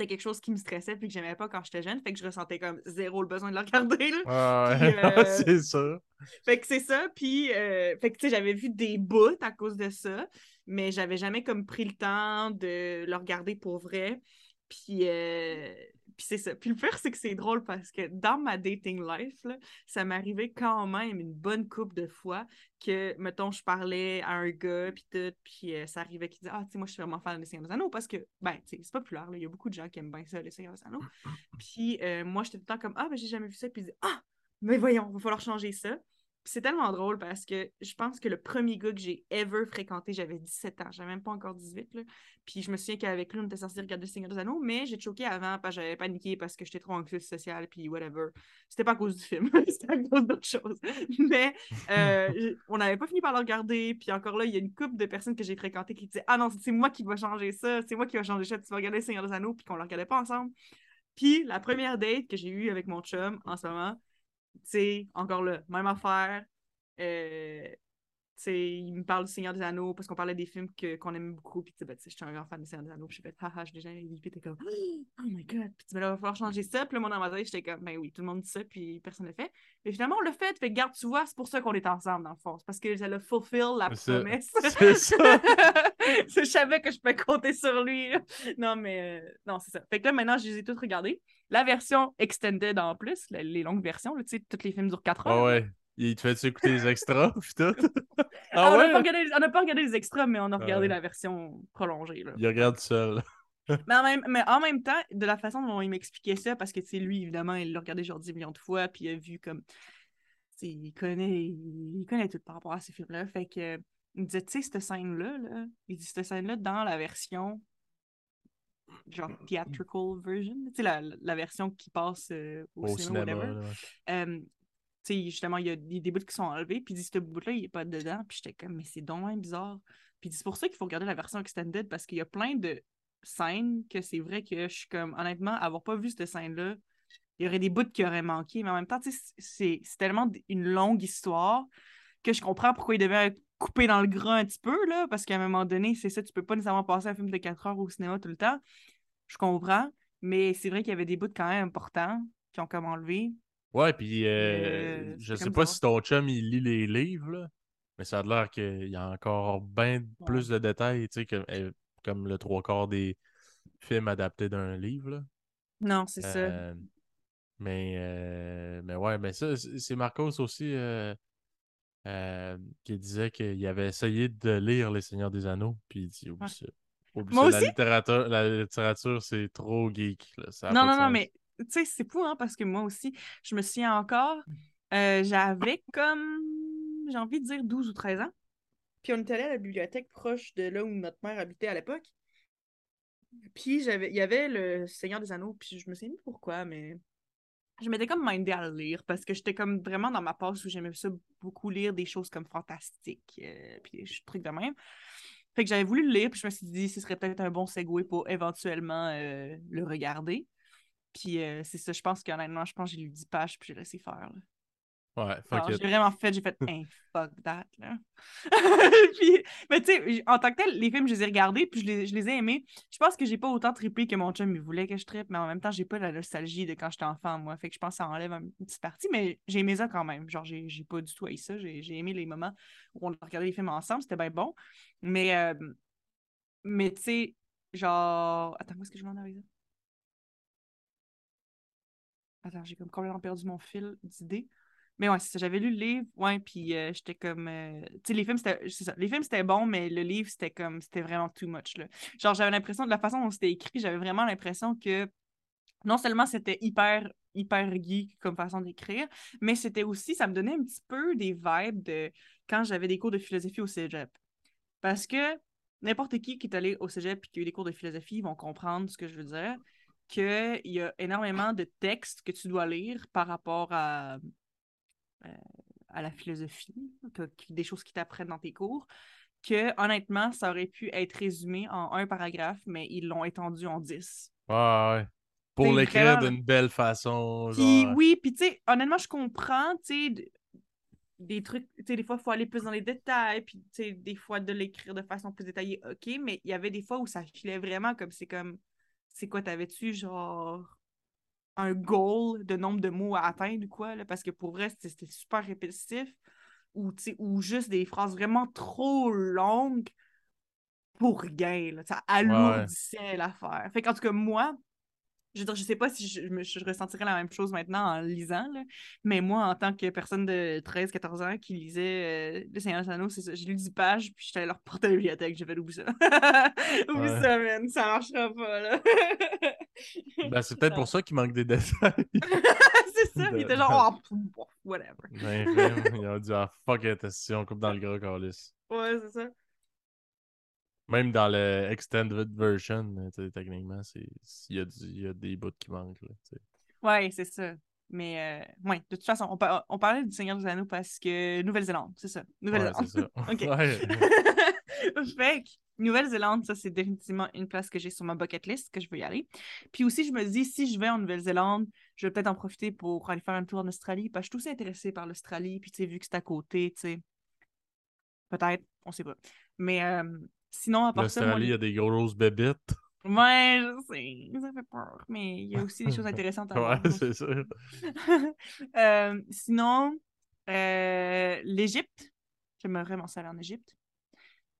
c'était quelque chose qui me stressait puis que j'aimais pas quand j'étais jeune. Fait que je ressentais comme zéro le besoin de le regarder. Là. Ah ouais, euh, c'est ça. Fait que c'est ça. Puis, euh, fait que tu sais, j'avais vu des bouts à cause de ça, mais j'avais jamais comme pris le temps de le regarder pour vrai. Puis, euh, puis c'est ça. Puis le pire, c'est que c'est drôle parce que dans ma dating life, là, ça m'arrivait quand même une bonne coupe de fois que, mettons, je parlais à un gars, puis tout, puis euh, ça arrivait qu'il disait Ah, tu sais, moi, je suis vraiment fan de Seigneur des Anneaux parce que, ben, tu sais, c'est populaire, il y a beaucoup de gens qui aiment bien ça, les Seigneur des Anneaux. Puis euh, moi, j'étais tout le temps comme Ah, ben, j'ai jamais vu ça, puis il dit Ah, mais voyons, il va falloir changer ça. C'est tellement drôle parce que je pense que le premier gars que j'ai ever fréquenté, j'avais 17 ans, j'avais même pas encore 18. Là. Puis je me souviens qu'avec lui, on était censé regarder le Seigneur des Anneaux, mais j'ai choqué avant parce que j'avais paniqué parce que j'étais trop anxieuse sociale, puis whatever. C'était pas à cause du film, c'était à cause d'autre chose. Mais euh, on n'avait pas fini par le regarder, puis encore là, il y a une couple de personnes que j'ai fréquentées qui disaient Ah non, c'est moi qui va changer ça, c'est moi qui va changer ça, tu vas regarder le Seigneur des Anneaux, puis qu'on le regardait pas ensemble. Puis la première date que j'ai eue avec mon chum en ce moment, tu sais, encore là, même affaire. Euh, il me parle du Seigneur des Anneaux parce qu'on parlait des films que, qu'on aimait beaucoup. Puis, tu sais, ben, je suis un grand fan du Seigneur des Anneaux. Puis, j'ai fait, haha, j'ai déjà. Puis, t'es comme, oh my god. Puis, tu me là, il va falloir changer ça. Puis, là, ma tête, j'étais comme, ben oui, tout le monde dit ça. Puis, personne ne le fait. Mais finalement, on l'a fait. Fait garde, tu vois, c'est pour ça qu'on est ensemble, dans le fond. C'est parce que ça a fulfill la C'est- promesse. c'est ça. je savais que je pouvais compter sur lui. là. Non, mais euh, non, c'est ça. Fait que là, maintenant, je les ai toutes regardées. La version extended en plus, les longues versions, là, tu sais, tous les films durent 4 heures. Ah ouais. Il te fait écouter les extras, pis tout? Ah, Ah on n'a ouais? pas, regardé- on n'a pas regardé les extras, mais on a regardé la version prolongée. Là. Il regarde seul. Mais, en même, mais en même temps, de la façon dont il m'expliquait ça, parce que tu sais, lui, évidemment, il l'a regardé genre 10 millions de fois, puis il a vu comme. Il connaît, il connaît tout par rapport à ces films-là. Fait que. Il me disait, tu sais, cette scène-là, là, il dit, cette scène-là, dans la version. Genre theatrical version, tu sais, la, la version qui passe euh, au, Au cinéma, cinéma. whatever. ouais. Euh, sais, justement, il y, a, des bouts qui sont enlevés, puis il dit, ce bout-là, il est pas dedans. Puis j'étais comme, mais c'est donc bizarre. Puis c'est pour ça qu'il faut regarder la version extended, parce qu'il y a plein de scènes que c'est vrai que je suis comme, honnêtement, avoir pas vu cette scène-là, il y aurait des bouts qui auraient manqué, mais en même temps, c'est tellement une longue histoire que je comprends pourquoi il devait coupé dans le gras un petit peu, là, parce qu'à un moment donné, c'est ça, tu peux pas nécessairement passer un film de 4 heures au cinéma tout le temps. Je comprends, mais c'est vrai qu'il y avait des bouts quand même importants qui ont comme enlevé. Ouais, puis euh, Euh, je sais pas si ton chum il lit les livres, là, mais ça a l'air qu'il y a encore bien plus de détails, tu sais, que, euh, comme le trois quarts des films adaptés d'un livre. Là. Non, c'est ça. Euh, mais, euh, mais ouais, mais ça, c'est Marcos aussi qui disait qu'il avait essayé de lire Les Seigneurs des Anneaux, puis il dit oublie Ouais. ça. Oublie Moi ça, aussi? La littérature, la littérature c'est trop geek. Là, ça Non, non, non, mais tu sais, c'est fou, hein, parce que moi aussi, je me souviens encore, euh, j'avais comme, j'ai envie de dire 12 ou 13 ans. Puis on était allé à la bibliothèque proche de là où notre mère habitait à l'époque. Puis j'avais, il y avait le Seigneur des Anneaux, puis je me souviens plus pourquoi, mais je m'étais comme mindée à le lire parce que j'étais comme vraiment dans ma passe où j'aimais ça beaucoup lire des choses comme fantastiques, euh, puis des trucs de même. Fait que j'avais voulu le lire, puis je me suis dit, ce serait peut-être un bon segue pour éventuellement euh, le regarder. Puis euh, c'est ça, je pense qu'honnêtement, je pense que j'ai lu 10 pages, puis j'ai laissé faire. là. Ouais, fuck j'ai vraiment fait, j'ai fait, hey, fuck that, là. puis, mais tu sais, en tant que tel, les films, je les ai regardés, puis je les, je les ai aimés. Je pense que j'ai pas autant trippé que mon chum, il voulait que je trippe, mais en même temps, j'ai pas la nostalgie de quand j'étais enfant, moi. Fait que je pense que ça enlève un- une petite partie, mais j'ai aimé ça quand même. Genre, j'ai j'ai pas du tout haï ça. J'ai j'ai aimé les moments où on a regardé les films ensemble, c'était bien bon. Mais, euh, mais tu sais, genre. Attends, où est-ce que je m'en avec ça? Attends, j'ai comme complètement perdu mon fil d'idées. Mais ouais, c'est ça. J'avais lu le livre, ouais, puis euh, j'étais comme. euh, Tu sais, les films, c'était. Les films, c'était bon, mais le livre, c'était comme. C'était vraiment too much, là. Genre, j'avais l'impression, de la façon dont c'était écrit, j'avais vraiment l'impression que non seulement c'était hyper, hyper geek comme façon d'écrire, mais c'était aussi, ça me donnait un petit peu des vibes de quand j'avais des cours de philosophie au cégep. Parce que n'importe qui qui est allé au cégep et qui a eu des cours de philosophie ils vont comprendre ce que je veux dire, qu'il y a énormément de textes que tu dois lire par rapport à, euh, à la philosophie, des choses qui t'apprennent dans tes cours, que honnêtement, ça aurait pu être résumé en un paragraphe, mais ils l'ont étendu en dix. Ouais, ouais. Pour l'écrire vraiment- d'une belle façon. Puis genre, oui, puis tu sais, honnêtement, je comprends, tu sais, des trucs, tu sais, des fois, il faut aller plus dans les détails, puis tu sais, des fois, de l'écrire de façon plus détaillée, ok, mais il y avait des fois où ça filait vraiment comme c'est comme, c'est quoi, t'avais-tu genre un goal de nombre de mots à atteindre ou quoi, là, parce que pour vrai, c'était super répétitif, ou ou juste des phrases vraiment trop longues pour rien, là, ça alourdissait l'affaire. Fait qu'en tout cas, moi, je veux dire, je sais pas si je, ressentirais la même chose maintenant en lisant, là, mais moi, en tant que personne de 13-14 ans qui lisait euh, Le Seigneur des Anneaux, c'est ça, j'ai lu 10 pages, puis j'étais allée leur porter à la bibliothèque, j'ai fait oublie ça. oublie Ouais. ça, man, ça marchera pas, là. Ben, c'est peut-être pour ça qu'il manque des détails. c'est ça, il était genre, oh, whatever. Ben, il a dit, ah, fuck it, si on coupe dans le gras, Carlis. Ouais, c'est ça. Même dans le extended version, techniquement, c'est il y, a du- il y a des bouts qui manquent. Là. Ouais, c'est ça. Mais, euh, ouais, de toute façon, on, par- on parlait du Seigneur des Anneaux parce que Nouvelle-Zélande, c'est ça. Ouais, Nouvelle-Zélande. c'est ça. Ok. Ouais. fait que Nouvelle-Zélande, ça, c'est définitivement une place que j'ai sur ma bucket list, que je veux y aller. Puis aussi, je me dis, si je vais en Nouvelle-Zélande, je vais peut-être en profiter pour aller faire un tour en Australie, parce que je suis aussi intéressée par l'Australie, puis tu sais, vu que c'est à côté, tu sais, peut-être, on sait pas. Mais euh, sinon, à part ça, L'Australie, il y a des grosses bébites. Ouais, je sais, ça fait peur, mais il y a aussi des choses intéressantes à voir. Ouais, c'est sûr. Euh, sinon, euh, l'Égypte. J'aimerais ça aller en Égypte.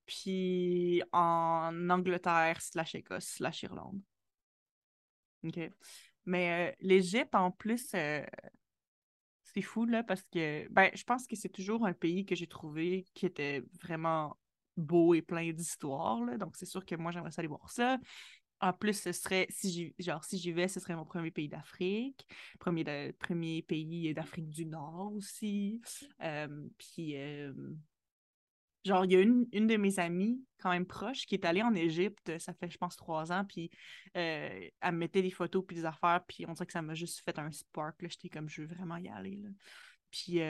Puis en Angleterre, slash Écosse, slash Irlande. OK. Mais euh, l'Égypte, en plus, c'est fou, là, parce que ben, je pense que c'est toujours un pays que j'ai trouvé qui était vraiment beau et plein d'histoires. Donc, c'est sûr que moi, j'aimerais aller voir ça. En plus, ce serait, si j'y, genre, si j'y vais, ce serait mon premier pays d'Afrique, premier, premier pays d'Afrique du Nord aussi. Euh, puis, euh, genre, il y a une, une de mes amies, quand même proche, qui est allée en Égypte, ça fait, je pense, trois ans, puis euh, elle me mettait des photos puis des affaires, puis on dirait que ça m'a juste fait un spark. J'étais comme, je veux vraiment y aller, là. Puis,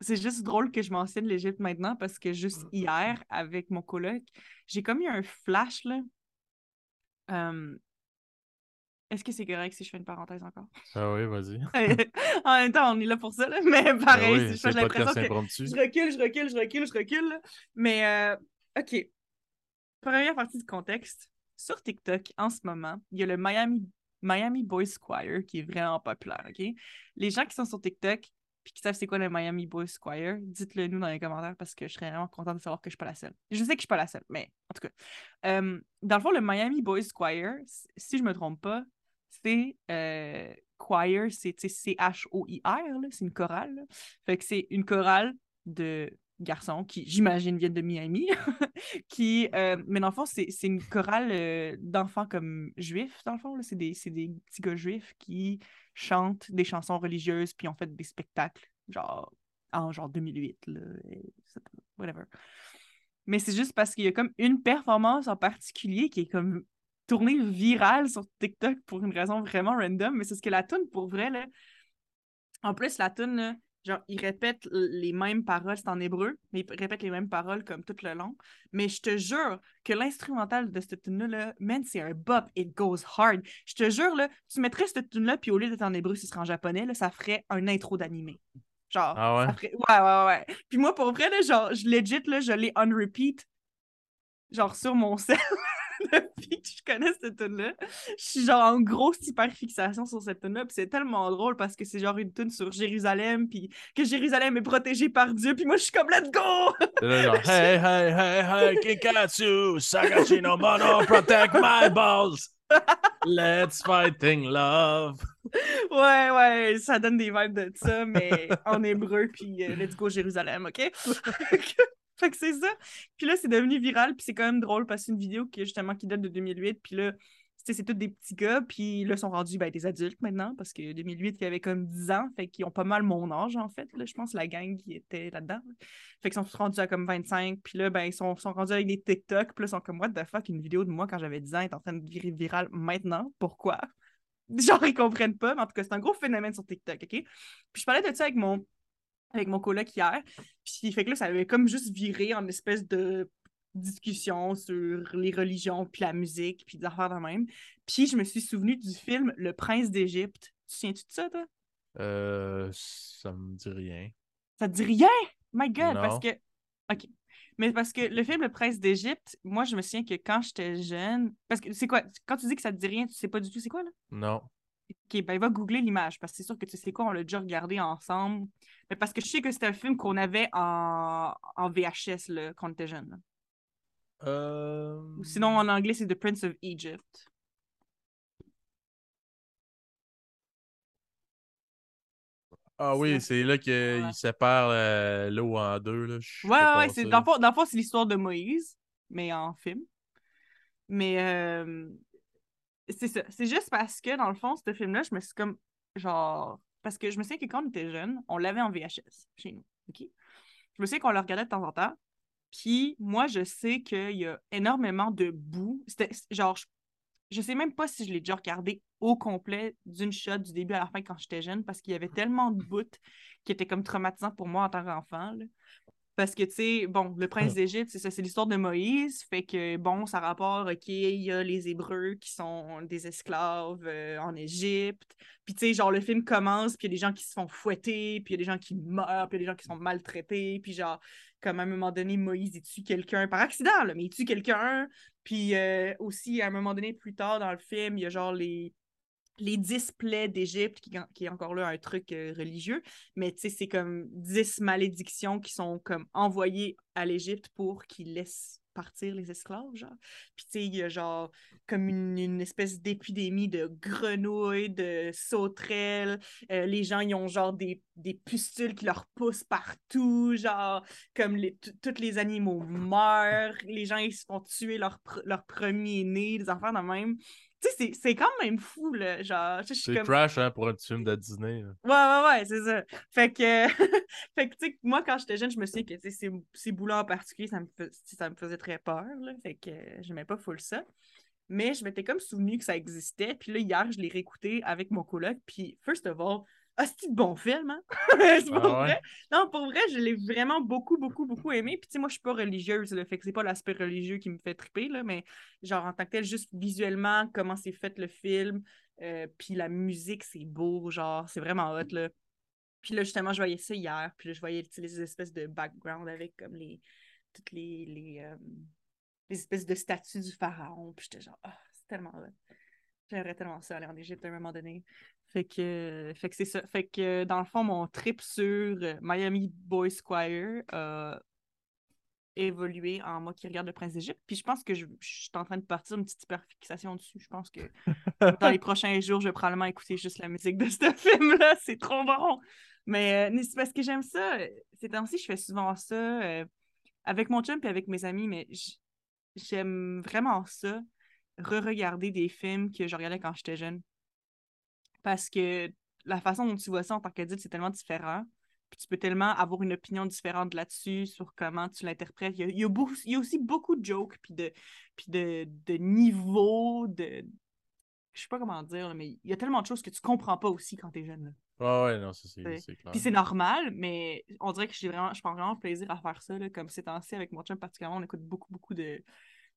c'est juste drôle que je mentionne l'Égypte maintenant, parce que juste hier, avec mon coloc, j'ai comme eu un flash, là. Est-ce que c'est correct si je fais une parenthèse encore? Ah oui, vas-y. en même temps, on est là pour ça, là, mais pareil, Ben oui, j'ai l'impression que je recule, je recule, je recule, je recule. là. Mais, euh, OK. Première partie du contexte. Sur TikTok, en ce moment, il y a le Miami, Miami Boys Choir qui est vraiment populaire, OK? Les gens qui sont sur TikTok puis qui savent c'est quoi le Miami Boys Choir, dites-le nous dans les commentaires parce que je serais vraiment contente de savoir que je suis pas la seule. Je sais que je suis pas la seule, mais en tout cas. Euh, dans le fond, le Miami Boys c- si je me trompe pas, c'est euh, choir, c'est C-H-O-I-R, c'est une chorale. Fait que c'est une chorale de garçons qui, j'imagine, viennent de Miami. qui, euh, mais dans le fond, c'est une chorale d'enfants comme juifs, dans le fond. C'est des, c'est des petits gars juifs qui chantent des chansons religieuses puis ont fait des spectacles, genre en genre 2008, là, whatever. Mais c'est juste parce qu'il y a comme une performance en particulier qui est comme tournée virale sur TikTok pour une raison vraiment random, mais c'est ce que la tune pour vrai, là. En plus, la tune, genre, il répète l- les mêmes paroles, c'est en hébreu, mais il répète les mêmes paroles comme tout le long. Mais je te jure que l'instrumental de cette tune-là, là, man, c'est un bop, it goes hard. Je te jure, là, tu mettrais cette tune-là, puis au lieu d'être en hébreu, ce serait en japonais, là, ça ferait un intro d'animé. Genre, Ah ouais? ça ferait... Ouais, ouais, ouais. Puis moi, pour vrai, là, genre, je legit, là, je l'ai on repeat, genre, sur mon set. Depuis que je connais cette tune-là, je suis genre en grosse hyper-fixation sur cette tune-là. Puis c'est tellement drôle parce que c'est genre une tune sur Jérusalem, puis que Jérusalem est protégée par Dieu. Puis moi, je suis comme, let's go! Genre, hey, hey, hey, hey, Kikatsu, Sagachi no mono, protect my balls. Let's fighting love. Ouais, ouais, ça donne des vibes de ça, mais en hébreu, puis euh, let's go Jérusalem, OK? fait que c'est ça. Puis là, c'est devenu viral, puis c'est quand même drôle parce que c'est une vidéo qui, justement, qui date de 2008, puis là, c'est tous des petits gars, puis là, sont rendus ben, des adultes maintenant, parce que 2008, il y avait comme 10 ans, fait qu'ils ont pas mal mon âge, en fait, là, je pense, la gang qui était là-dedans. Fait qu'ils sont rendus à comme 25, puis là, ben, ils sont, sont rendus avec des TikTok, puis là, ils sont comme, what the fuck, une vidéo de moi quand j'avais 10 ans est en train de virer virale maintenant, pourquoi? Genre, ils comprennent pas, mais en tout cas, c'est un gros phénomène sur TikTok, OK? Puis je parlais de ça avec mon, avec mon coloc hier, puis fait que là, ça avait comme juste viré en espèce de discussion sur les religions, puis la musique, puis des affaires de même. Puis je me suis souvenu du film Le Prince d'Égypte. Tu te souviens-tu de ça, toi? Euh, ça me dit rien. Ça te dit rien? My God, Non. parce que... OK. Mais parce que le film Le Prince d'Égypte, moi, je me souviens que quand j'étais jeune... Parce que c'est quoi? Quand tu dis que ça te dit rien, tu sais pas du tout c'est quoi, là? Non. OK, ben va googler l'image, parce que c'est sûr que tu sais quoi, on l'a déjà regardé ensemble. Mais parce que je sais que c'était un film qu'on avait en, en VHS, là, quand on était jeune. là. Euh... Sinon, en anglais, c'est The Prince of Egypt. Ah oui, c'est là qu'il Ouais. sépare euh, l'eau en deux. Là. Je sais Ouais, ouais, c'est, ça. dans le fond, dans le fond, c'est l'histoire de Moïse, mais en film. Mais euh, c'est ça. C'est juste parce que, dans le fond, ce film-là, je me suis comme, genre... Parce que je me souviens que quand on était jeune, on l'avait en VHS chez nous, OK? Je me souviens qu'on le regardait de temps en temps. Puis moi, je sais qu'il y a énormément de bouts. C'était genre, je, je sais même pas si je l'ai déjà regardé au complet d'une shot du début à la fin quand j'étais jeune parce qu'il y avait tellement de bouts qui étaient comme traumatisants pour moi en tant qu'enfant. Parce que, tu sais, bon, le prince d'Égypte, c'est ça, c'est l'histoire de Moïse. Fait que, bon, ça rapporte, OK, il y a les Hébreux qui sont des esclaves euh, en Égypte. Puis, tu sais, genre, le film commence, puis il y a des gens qui se font fouetter, puis il y a des gens qui meurent, puis il y a des gens qui sont maltraités. Puis, genre, comme à un moment donné, Moïse, il tue quelqu'un par accident, là, mais il tue quelqu'un. Puis, euh, aussi, à un moment donné, plus tard dans le film, il y a genre les les 10 plaies d'Égypte, qui, est encore là un truc euh, religieux, mais c'est comme 10 malédictions qui sont comme envoyées à l'Égypte pour qu'ils laissent partir les esclaves, genre. Puis tu sais, il y a genre comme une, espèce d'épidémie de grenouilles, de sauterelles, Euh, les gens, ils ont genre des, des pustules qui leur poussent partout, genre comme tous les animaux meurent, les gens, ils se font tuer leur, leur premier-né, des enfants de même. Tu sais, c'est- quand même fou, là, genre, suis C'est comme... trash hein, pour un film de Disney. là. Ouais, ouais, ouais, c'est ça. Fait que, fait que tu sais, moi, quand j'étais jeune, je me souviens que tu sais, ces, ces bouts-là en particulier, ça me, ça me faisait très peur. Là, fait que euh, j'aimais pas full ça. Mais je m'étais comme souvenu que ça existait. Puis là, hier, je l'ai réécouté avec mon coloc. Puis, first of all, ah, c'est de bon film, hein? c'est Ah pour ouais? vrai. Non, pour vrai, je l'ai vraiment beaucoup, beaucoup, beaucoup aimé. Puis, tu sais, moi, je suis pas religieuse, là, fait que c'est pas l'aspect religieux qui me fait triper, là, mais genre, en tant que tel, juste visuellement, comment c'est fait le film, euh, puis la musique, c'est beau, genre, c'est vraiment hot, là. Puis là, justement, je voyais ça hier, puis là, je voyais les espèces de background avec comme les. toutes les. les, euh, les espèces de statues du pharaon, puis j'étais genre, ah, c'est tellement hot. J'aimerais tellement ça aller en Égypte à un moment donné. Fait que, fait que c'est ça. Fait que dans le fond, mon trip sur euh, Miami Boy Squire a évolué en moi qui regarde le prince d'Égypte. Puis je pense que je, je suis en train de partir une petite hyperfixation dessus. Je pense que dans les prochains jours, je vais probablement écouter juste la musique de ce film-là. C'est trop bon. Mais euh, c'est parce que j'aime ça. Ces temps-ci, je fais souvent ça euh, avec mon chum et avec mes amis, mais j'aime vraiment ça, re-regarder des films que je regardais quand j'étais jeune. Parce que la façon dont tu vois ça en tant qu'adulte, c'est tellement différent. Puis tu peux tellement avoir une opinion différente là-dessus, sur comment tu l'interprètes. Il y a, il y a beaucoup- il y a aussi beaucoup de jokes, puis de, puis de, de niveaux, de... Je sais pas comment dire, mais il y a tellement de choses que tu comprends pas aussi quand t'es jeune. là. Ouais, ouais, non, c'est clair. Puis c'est normal, mais on dirait que j'ai vraiment, je prends vraiment plaisir à faire ça. là, comme ces temps-ci, avec mon chum particulièrement, on écoute beaucoup, beaucoup de,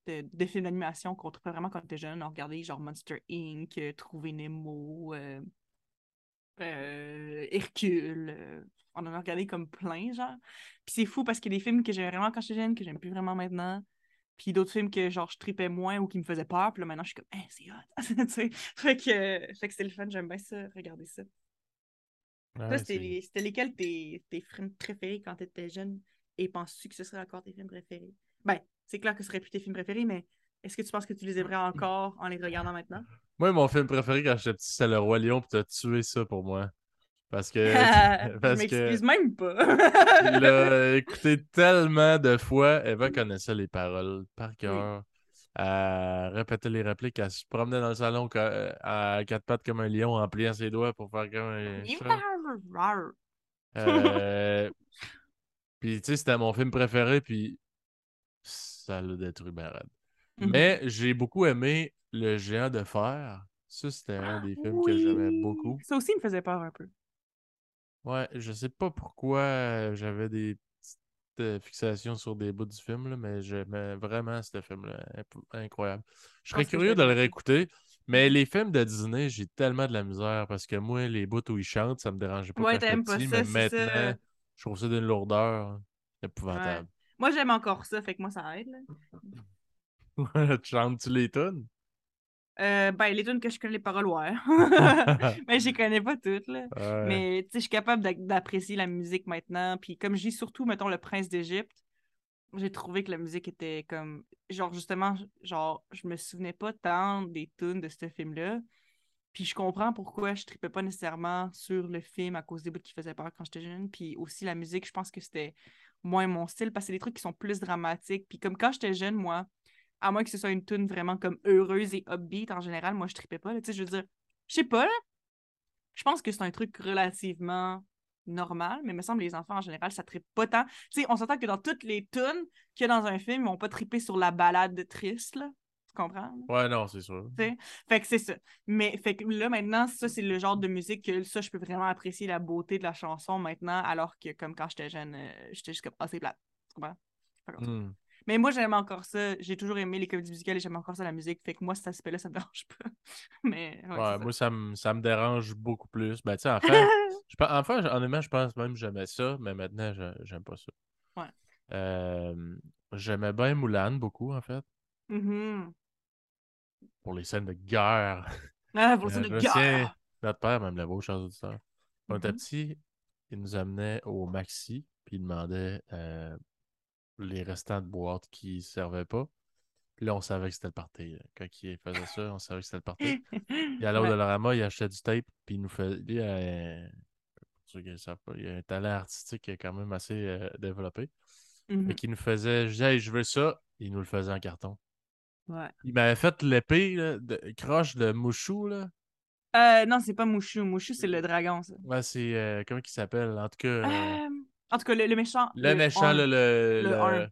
de, de films d'animation qu'on trouvait vraiment quand on était jeune. On regardait genre Monster Inc., euh, Trouver Nemo, euh, euh, Hercule. on en a regardé comme plein, genre. Puis c'est fou parce qu'il y a des films que j'aimais vraiment quand j'étais jeune, que j'aime plus vraiment maintenant. Puis d'autres films que genre je tripais moins ou qui me faisaient peur. Puis là, maintenant, je suis comme, hey, c'est hot. Fait que, fait que c'est le fun, j'aime bien ça, regarder ça. Toi, Ouais, c'était lesquels tes, tes films préférés quand tu étais jeune? Et penses-tu que ce serait encore tes films préférés? Ben, c'est clair que ce serait plus tes films préférés, mais est-ce que tu penses que tu les aimerais encore en les regardant maintenant? Moi, mon film préféré quand j'étais petit, c'est Le Roi Lion, puis t'as tué ça pour moi. Parce que. je parce que m'excuse même pas. il l'a écouté tellement de fois. Eva connaissait les paroles par cœur. Elle répétait les répliques. Elle se promenait dans le salon euh, à quatre pattes comme un lion en pliant ses doigts pour faire comme un. Euh, Puis, tu sais, c'était mon film préféré, puis ça l'a détruit. Mhm. Mais j'ai beaucoup aimé Le Géant de Fer. Ça, c'était un des films que j'aimais beaucoup. Ça aussi me faisait peur un peu. Ouais, je sais pas pourquoi euh, j'avais des petites euh, fixations sur des bouts du film, là, mais j'aimais vraiment ce film-là. Incroyable. Je serais curieux de le réécouter, mais les films de Disney, j'ai tellement de la misère parce que moi, les bouts où ils chantent, ça me dérangeait pas Ouais, t'aimes pas ça, mais ça. maintenant, je trouve ça d'une lourdeur épouvantable. Moi, j'aime encore ça, fait que moi, ça aide. là. tu chantes-tu les tunes? Euh, ben, les tunes que je connais les paroles, ouais. Mais je les connais pas toutes, là. Ouais. Mais, tu sais, je suis capable d'apprécier la musique maintenant. Puis, comme je dis, surtout, mettons, Le Prince d'Égypte, j'ai trouvé que la musique était comme... Genre, justement, genre, je me souvenais pas tant des tunes de ce film-là. Puis je comprends pourquoi je tripais pas nécessairement sur le film à cause des bouts qui faisaient peur quand j'étais jeune. Puis aussi la musique, je pense que c'était moins mon style parce que c'est des trucs qui sont plus dramatiques. Puis comme quand j'étais jeune, moi, à moins que ce soit une tune vraiment comme heureuse et upbeat en général, moi je tripais pas. Tu sais, je veux dire, je sais pas. Je pense que c'est un truc relativement normal, mais il me semble que les enfants en général, ça trippe pas tant. Tu sais, on s'entend que dans toutes les tunes qu'il y a dans un film, ils vont pas tripper sur la balade triste, là. Tu comprends? Ouais, non, c'est sûr. Fait que c'est ça. Mais fait que là, maintenant, ça, c'est le genre de musique que ça, je peux vraiment apprécier la beauté de la chanson maintenant, alors que comme quand j'étais jeune, euh, j'étais juste comme, ah, c'est plate. Tu comprends? Hmm. Mais moi, j'aime encore ça. J'ai toujours aimé les comédies musicales et j'aime encore ça la musique. Fait que moi, cet aspect-là, ça me dérange pas. Mais ouais, moi, ça me, ça me dérange beaucoup plus. Ben, tu sais, en fait, je, enfin, honnêtement, je pense même que j'aimais ça, mais maintenant, je- j'aime pas ça. Ouais. Euh, j'aimais bien Moulin beaucoup, en fait. Mhm. Pour les scènes de guerre. Ah, pour Euh, ça, je de guerre! notre père même l'avait au chers auditeurs. Quand on était Mhm. petit, il nous amenait au Maxi, puis il demandait euh, les restants de boîtes qui ne servaient pas. Puis là, on savait que c'était le party. là. Quand il faisait ça, on savait que c'était le party. Il allait au Ouais. Dollarama, il achetait du tape, puis il nous fait. Lui, euh, pour ceux qui ne le savent pas, il a un talent artistique quand même assez euh, développé. Mhm. Fait qu'il nous faisait, je disais, Hey, je veux ça, il nous le faisait en carton. Ouais. Il m'avait fait l'épée, de croche de Mouchou, là. Euh, non, c'est pas Mouchou. Mouchou, c'est le dragon, ça. Ouais, c'est. euh, comment il s'appelle? En tout cas. euh, Euh, En tout cas, le, le méchant. le méchant, le. Le.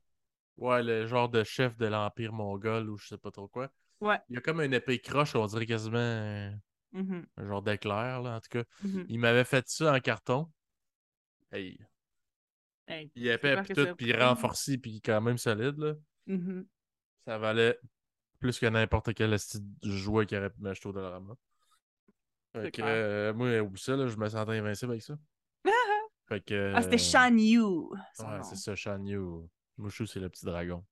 Ouais, le genre de chef de l'Empire mongol ou je sais pas trop quoi. Ouais. Il y a comme une épée croche, on dirait quasiment un, Mhm, un genre d'éclair, là, en tout cas. mhm. Il m'avait fait ça en carton. Hey, Hey, il est épais, puis tout, puis renforcé, puis quand même solide, là. Ça valait plus que n'importe quel jouet qui aurait pu m'acheter au Dollarama. Fait que, euh, moi, oublie ça, là, je me sentais invincible avec ça. Fait que. Ah, c'était euh, Shan Yu. Ouais, c'est ça, Shan Yu. Mouchou, c'est le petit dragon.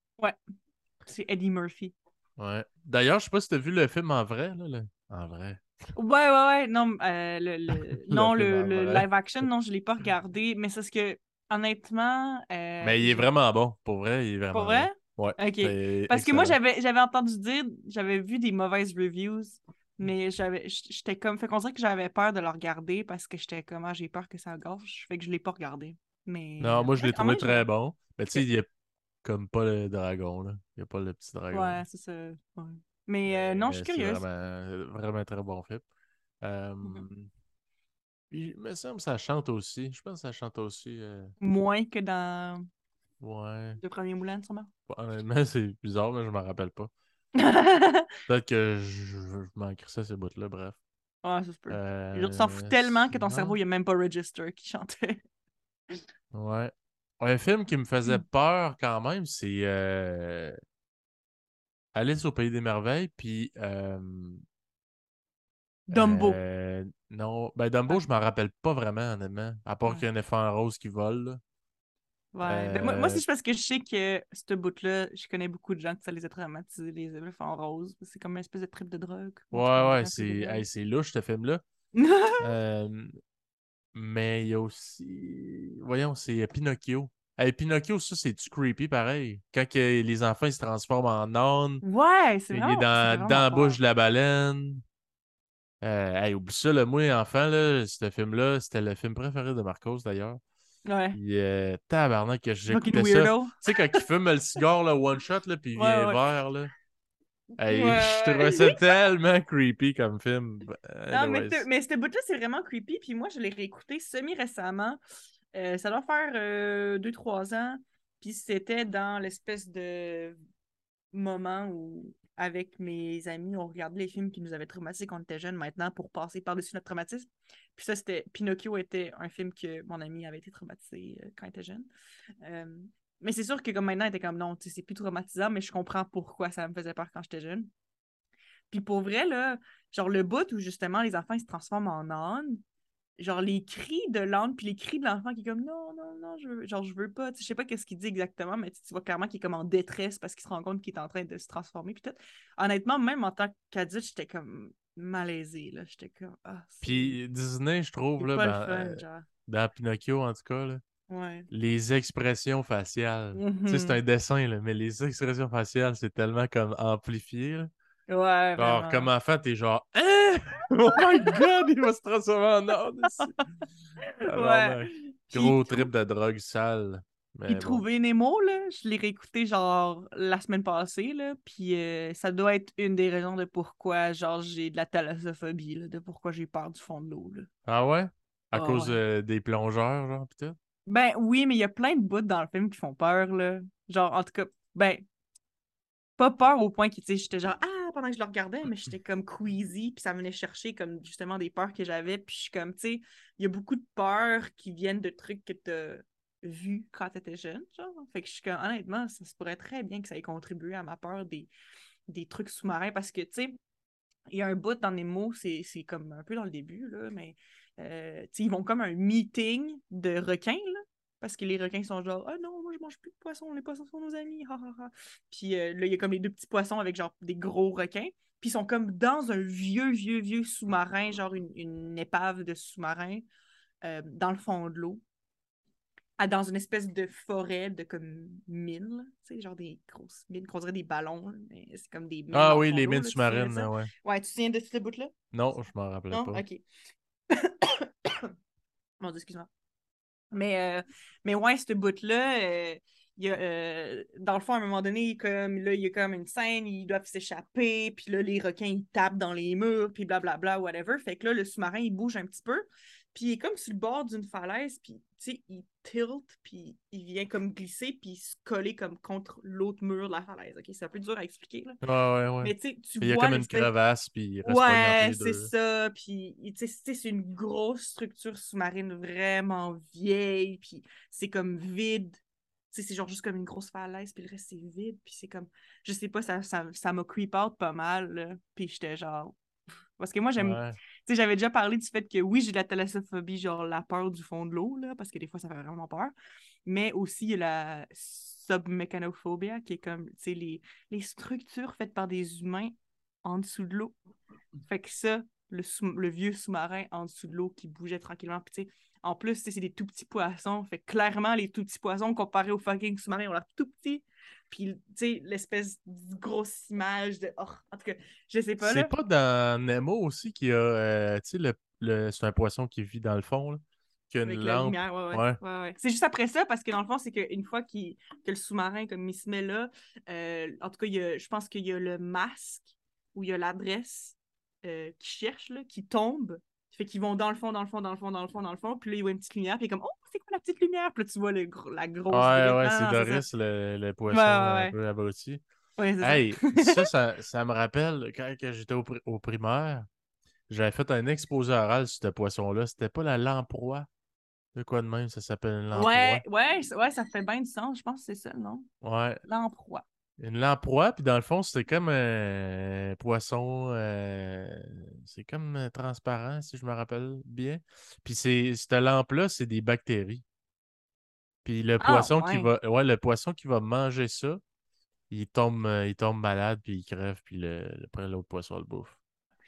C'est Eddie Murphy. Ouais. D'ailleurs, je sais pas si t'as vu le film en vrai, là. le- En vrai. Ouais, ouais, ouais. Non, euh, le, le- non, le, live action, non, je l'ai pas regardé. Mais c'est ce que, honnêtement. euh, Mais il est vraiment bon. Pour vrai, il est vraiment Pour vrai? bon. Ouais. Ok. Parce que moi, j'avais j'avais entendu dire, j'avais vu des mauvaises reviews, mais j'avais j'étais comme, fait qu'on dirait que j'avais peur de le regarder parce que j'étais comme, ah, j'ai peur que ça gâche, fait que je l'ai pas regardé. Mais... Non, moi, je l'ai trouvé très bon. Mais tu sais, il y a comme pas le dragon, là. Il n'y a pas le petit dragon. Ouais, c'est ça. ouais. Mais euh, non, je suis curieuse. Vraiment, vraiment très bon film. Euh, il me semble que ça chante aussi. Je pense que ça chante aussi. euh, Moins que dans Ouais. le premier Moulin, sûrement? Honnêtement, c'est bizarre, mais je m'en rappelle pas. ouais, Peut-être que je, je manquerais ça, ces bouts-là, bref. ça se peut. Euh, Les autres s'en foutent tellement que ton cerveau, il n'y a même pas Register qui chantait. Ouais. Un film qui me faisait Hmm. peur quand même, c'est euh, Alice au Pays des Merveilles, puis euh, Dumbo. euh, non, ben Dumbo, Ah. je m'en rappelle pas vraiment, honnêtement. À part Ouais. qu'il y a un éléphant rose qui vole. là. Ouais. Ben, moi, moi Euh, c'est parce que je sais que ce bout-là, je connais beaucoup de gens que ça les a traumatisés, les éléphants roses. C'est comme une espèce de trip de drogue. En Ouais, ouais, c'est hey, c'est louche, ce film-là. Euh, mais il y a aussi. Voyons, c'est Pinocchio. Hey, Pinocchio, ça, c'est-tu creepy pareil? Quand que les enfants ils se transforment en âne, Ouais, c'est il est dans, dans la bouche de la baleine. Euh, hey, oublie ça, le moi, enfant, là, ce film-là, c'était le film préféré de Marcos d'ailleurs. Ouais. Puis, euh, tabarnak, que j'écoutais ça. Tu sais, quand il fume le cigare, là, one shot, là, puis il Ouais, vient ouais. vert, là. Hey, Ouais, je trouvais ça tellement creepy comme film. Non, mais, mais ce bout-là, c'est vraiment creepy. Puis moi, je l'ai réécouté semi-récemment. Euh, ça doit faire 2-3 ans. Puis c'était dans l'espèce de moment où, avec mes amis, on regardait les films qui nous avaient traumatisés quand on était jeunes maintenant pour passer par-dessus notre traumatisme. Puis ça, c'était Pinocchio était un film que mon ami avait été traumatisé euh, quand il était jeune. Euh, mais c'est sûr que comme maintenant, il était comme non, c'est plus traumatisant, mais je comprends pourquoi ça me faisait peur quand j'étais jeune. Puis pour vrai, là, genre le bout où justement les enfants ils se transforment en âne, genre les cris de l'âne, puis les cris de l'enfant qui est comme non, non, non, je veux, genre je veux pas. Tu sais, je sais pas qu'est-ce qu'il dit exactement, mais tu tu vois clairement qu'il est comme en détresse parce qu'il se rend compte qu'il est en train de se transformer. Puis tout. Honnêtement, même en tant qu'adulte, j'étais comme malaisée, là. J'étais comme ah, Puis Disney, je trouve, là, ben, fun, euh, dans Pinocchio, en tout cas, là, Ouais. les expressions faciales. Tu sais, c'est Mhm. un dessin, là, mais les expressions faciales, c'est tellement comme amplifié. Là. Ouais, Genre, vraiment. comme enfant, t'es genre Hein? Oh my god, il va se transformer en âne ici. Ouais. Tabarnak. Puis, Gros trip de drogue sale. Mais puis bon. trouver Nemo, là, je l'ai réécouté genre la semaine passée, là, puis euh, ça doit être une des raisons de pourquoi genre j'ai de la thalassophobie, là, de pourquoi j'ai peur du fond de l'eau, là. Ah ouais? À Ah cause ouais. euh, des plongeurs, genre, pis tout? Ben oui, mais il y a plein de bouts dans le film qui font peur, là. Genre, en tout cas, ben, pas peur au point que, tu sais, j'étais genre, ah, pendant que je le regardais, mais j'étais comme queasy, puis ça venait chercher comme justement des peurs que j'avais, puis je suis comme, tu sais, il y a beaucoup de peurs qui viennent de trucs que t'as vus quand t'étais jeune, genre. Fait que je suis comme, honnêtement, ça se pourrait très bien que ça ait contribué à ma peur des, des trucs sous-marins, parce que, tu sais, il y a un bout dans Nemo, c'est c'est comme un peu dans le début, là, mais euh, ils vont comme un meeting de requins, là, parce que les requins sont genre, ah non, moi je mange plus de poissons, les poissons sont nos amis, ha ha ha. Puis euh, là, il y a comme les deux petits poissons avec genre des gros requins, puis ils sont comme dans un vieux, vieux, vieux sous-marin, genre une, une épave de sous-marin, euh, dans le fond de l'eau. à- dans une espèce de forêt de comme mines, tu sais, genre des grosses mines, qu'on dirait des ballons, mais c'est comme des mines Ah oui, les mines sous-marines, ouais. Ouais, tu te souviens de ce bout-là? Non, je m'en rappelais Non? pas. Ok. Mon Dieu, excuse-moi. Mais, euh, mais ouais, ce bout-là, euh, euh, dans le fond, à un moment donné, comme, il y a comme une scène, ils doivent s'échapper, puis là, les requins, ils tapent dans les murs, puis blablabla, whatever. Fait que là, le sous-marin, il bouge un petit peu, puis il est comme sur le bord d'une falaise, puis, tu sais, il tilt, puis il vient comme glisser, puis se coller comme contre l'autre mur de la falaise, OK? C'est un peu dur à expliquer, là. Ouais, ouais, ouais. Mais tu sais, tu Il y a vois comme une crevasse, puis il reste Ouais, c'est ça. Puis, tu sais, c'est- une grosse structure sous-marine vraiment vieille. Puis, c'est comme vide. Tu sais, c'est genre juste comme une grosse falaise. Puis le reste, c'est vide. Puis, c'est comme, je sais pas, ça ça ça m'a creep out pas mal. là. Puis, j'étais genre. Parce que moi, j'aime. Ouais. J'avais déjà parlé du fait que oui, j'ai de la thalassophobie, genre la peur du fond de l'eau, là, parce que des fois, ça fait vraiment peur. Mais aussi, la submécanophobia, qui est comme, les, les structures faites par des humains en dessous de l'eau. Fait que ça, le, le vieux sous-marin en dessous de l'eau qui bougeait tranquillement. En plus, c'est des tout petits poissons. Fait clairement, les tout petits poissons, comparés aux fucking sous-marins, ont l'air tout petits. Puis, tu sais, l'espèce de grosse image de. Oh, en tout cas, je sais pas, C'est pas dans Nemo aussi qu'il y a, euh, tu sais, le, le- c'est un poisson qui vit dans le fond, là, qui a une la lampe. ouais. C'est juste après ça, parce que dans le fond, c'est qu'une fois que le sous-marin, comme il se met là, euh, en tout cas, il y a- je pense qu'il y a le masque où il y a l'adresse euh, qui cherche, là, qui tombe. Fait qu'ils vont dans le fond, dans le fond, dans le fond, dans le fond, dans le fond. Puis là, il voit une petite lumière. Puis il est comme, oh, c'est quoi la petite lumière? Puis là, tu vois le la grosse. Ouais, ouais, c'est Doris, le, le poisson Ouais, ouais, un peu abruti. Ouais, ça. Hey, ça, ça, ça me rappelle quand j'étais au, pri- au primaire, j'avais fait un exposé oral sur ce poisson-là. C'était pas la lamproie. De quoi de même, ça s'appelle une lamproie? Ouais, ouais, ouais, ça fait bien du sens. Je pense que c'est ça, non? Ouais, L'emploi. Une lamproie, puis dans le fond, c'était comme un poisson, euh, c'est comme euh, transparent, si je me rappelle bien. Puis c'est, cette lampe-là, c'est des bactéries. Puis le Ah, poisson qui va. Ouais, le poisson qui va manger ça, il tombe, euh, il tombe malade, puis il crève, puis le, après l'autre poisson le bouffe.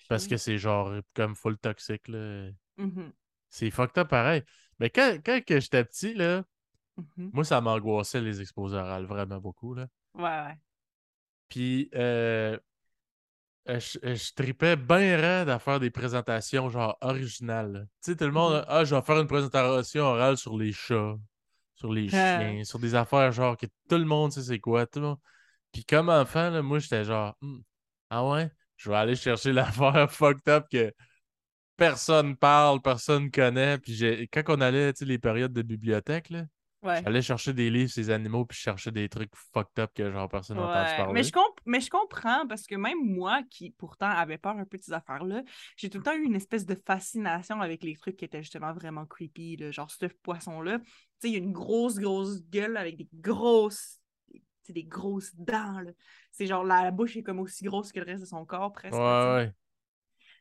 Parce que c'est genre comme full toxique, là. Mhm, C'est fucked up pareil. Mais quand, quand j'étais petit, là, mhm. moi, ça m'angoissait les exposés orales vraiment beaucoup, là. Ouais, ouais. Puis, euh, euh, je, euh, je tripais bien raide à faire des présentations, genre, originales. Tu sais, tout le monde, Mhm. ah, je vais faire une présentation orale sur les chats, sur les chiens, sur des affaires, genre, que tout le monde sait c'est quoi. Tout le monde... Puis, comme enfant, là, moi, j'étais genre, Hmm, ah ouais, je vais aller chercher l'affaire fucked up que personne parle, personne connaît. Puis, quand on allait, tu sais, les périodes de bibliothèque, là, Ouais. j'allais chercher des livres, ces animaux, puis je cherchais des trucs fucked up que, genre, personne n'a entendu Ouais, parler. mais je, comp- mais je comprends parce que même moi, qui pourtant avait peur un peu de ces affaires-là, j'ai tout le temps eu une espèce de fascination avec les trucs qui étaient justement vraiment creepy, là, genre ce poisson-là. Tu sais, il y a une grosse, grosse gueule avec des grosses, des grosses dents. C'est genre la, la bouche est comme aussi grosse que le reste de son corps presque. Ouais, ouais.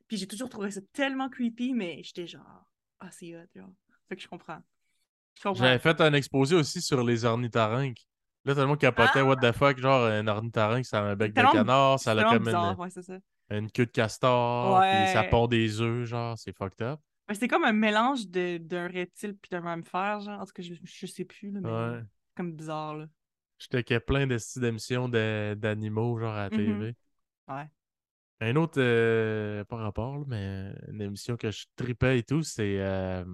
Puis j'ai toujours trouvé ça tellement creepy, mais j'étais genre, ah, c'est hot, genre. Fait que je comprends. J'avais fait un exposé aussi sur les ornithorynques. Là, tout le monde capotait, Ah! what the fuck, genre un ornithorynque, ça a un bec de canard, ça a comme bizarre, une, ouais, ça. une queue de castor, puis ça pond des œufs, genre, c'est fucked up. Ben, c'est comme un mélange d'un reptile puis d'un mammifère, genre. En tout cas, je, je sais plus, là, mais Ouais. c'est comme bizarre, là. J'étais plein de styles d'émissions d'animaux, genre à la Mhm. TV. Ouais. Un autre, euh, pas rapport, là, mais une émission que je tripais et tout, c'est. euh,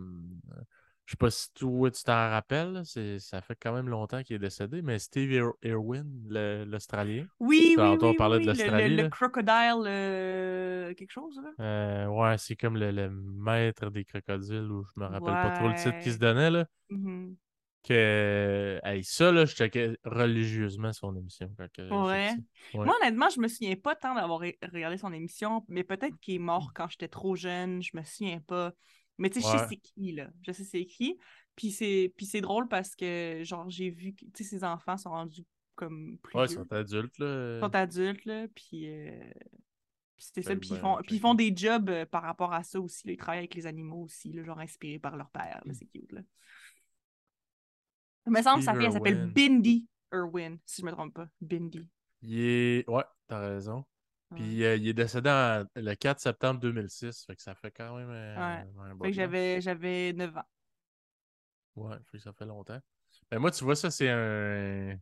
je sais pas si toi, tu t'en rappelles, c'est- ça fait quand même longtemps qu'il est décédé, mais Steve Ir- Irwin, le- l'Australien. Oui, oui, oui, parlait oui, de le- l'Australie, Le, le crocodile, euh, quelque chose, là? Euh, ouais, c'est comme le, le maître des crocodiles, ou je me rappelle pas trop le titre qui se donnait, là. Mhm. Que, hey, ça, là, je checkais religieusement son émission quand. Ouais. Moi, honnêtement, je me souviens pas tant d'avoir re- regardé son émission, mais peut-être qu'il est mort quand j'étais trop jeune, je me souviens pas. Mais tu sais, je sais c'est qui, là. Je sais c'est qui. Puis c'est puis c'est drôle parce que, genre, j'ai vu que, tu sais, ses enfants sont rendus comme plus Ouais, ils sont adultes, là. Ils sont adultes, là, puis... euh, puis c'était ça, puis ils ben, font, puis ils font des jobs euh, par rapport à ça aussi, là. Ils travaillent avec les animaux aussi, là, genre inspirés par leur père, Mm. là, c'est cute, là. Il me semble que sa fille, elle s'appelle. Bindi Irwin, si je me trompe pas. Bindi. Est. Ouais, t'as raison. Puis euh, il est décédé en- le 4 septembre 2006. Fait que ça fait quand même euh, Ouais. un Fait que temps. j'avais, j'avais 9 ans. Ouais, fait que ça fait longtemps. Mais moi, tu vois, ça, c'est un,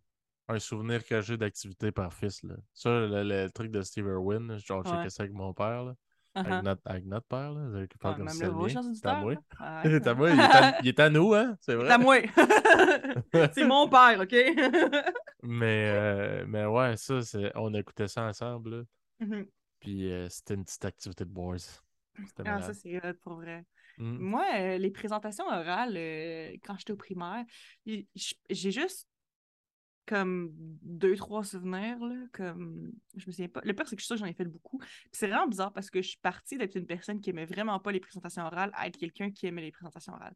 un souvenir que j'ai d'activité par fils. Là. Ça, le, le truc de Steve Irwin, genre, je Ouais. ça avec mon père, là. Avec, Uh-huh. notre, avec notre père, là. Avec Ouais, comme même le chers C'est à moi. C'est à moi. Il est à, il est à nous, hein? C'est C'est vrai. à moi. c'est mon père, OK? Mais, euh, mais ouais, ça, c'est, on écoutait ça ensemble, là. Mhm. Puis euh, c'était une petite activité de boys. C'était ah, ça, c'est pour vrai. Mm. Moi, euh, les présentations orales, euh, quand j'étais au primaire, j'ai juste comme deux, trois souvenirs, là, comme, je me souviens pas. Le pire, c'est que je suis sûre que j'en ai fait beaucoup. Puis c'est vraiment bizarre parce que je suis partie d'être une personne qui aimait vraiment pas les présentations orales à être quelqu'un qui aimait les présentations orales.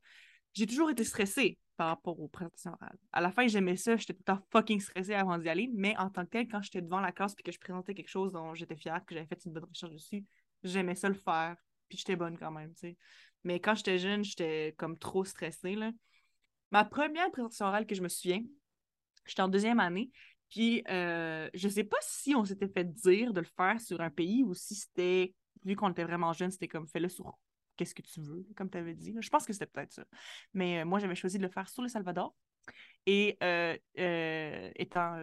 J'ai toujours été stressée par rapport aux présentations orales. À la fin, j'aimais ça, j'étais tout le temps fucking stressée avant d'y aller, mais en tant que tel, quand j'étais devant la classe puis que je présentais quelque chose dont j'étais fière, que j'avais fait une bonne recherche dessus, j'aimais ça le faire, puis j'étais bonne quand même, tu sais. Mais quand j'étais jeune, j'étais comme trop stressée, là. Ma première présentation orale que je me souviens, j'étais en deuxième année, puis euh, je sais pas si on s'était fait dire de le faire sur un pays ou si c'était, vu qu'on était vraiment jeune, c'était comme fais-le sur qu'est-ce que tu veux, comme tu avais dit. Je pense que c'était peut-être ça. Mais euh, moi, j'avais choisi de le faire sur le Salvador. Et euh, euh, étant,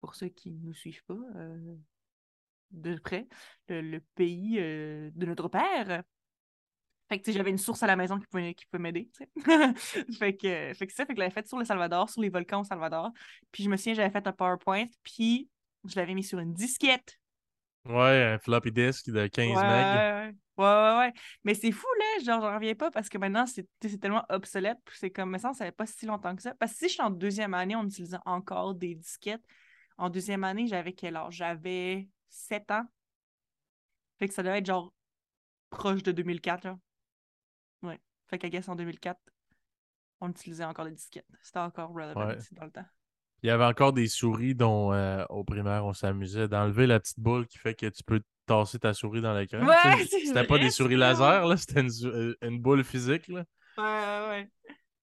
pour ceux qui ne nous suivent pas de près, le, pays de notre père. Fait que j'avais une source à la maison qui pouvait, m'aider. fait, que, ça, que l'avais fait sur le Salvador, sur les volcans au Salvador. Puis je me souviens, j'avais fait un PowerPoint, puis je l'avais mis sur une disquette. Ouais, un floppy disk de 15 Ouais, megs. ouais, ouais, ouais. Mais c'est fou, là, genre, j'en reviens pas parce que maintenant, c'est tellement obsolète. C'est comme, mais ça, ça fait pas si longtemps que ça. Parce que si je suis en deuxième année, on utilisait encore des disquettes. En deuxième année, j'avais quel âge? J'avais 7 ans. Fait que ça devait être genre proche de 2004, là. Ouais. Fait qu'à guess en 2004, on utilisait encore des disquettes. C'était encore relevant Ouais. dans le temps. Il y avait encore des souris dont euh, au primaire on s'amusait d'enlever la petite boule qui fait que tu peux tasser ta souris dans l'écran. Ouais, C'était pas des souris laser, là, c'était une, euh, une boule physique. Là. Ouais, ouais,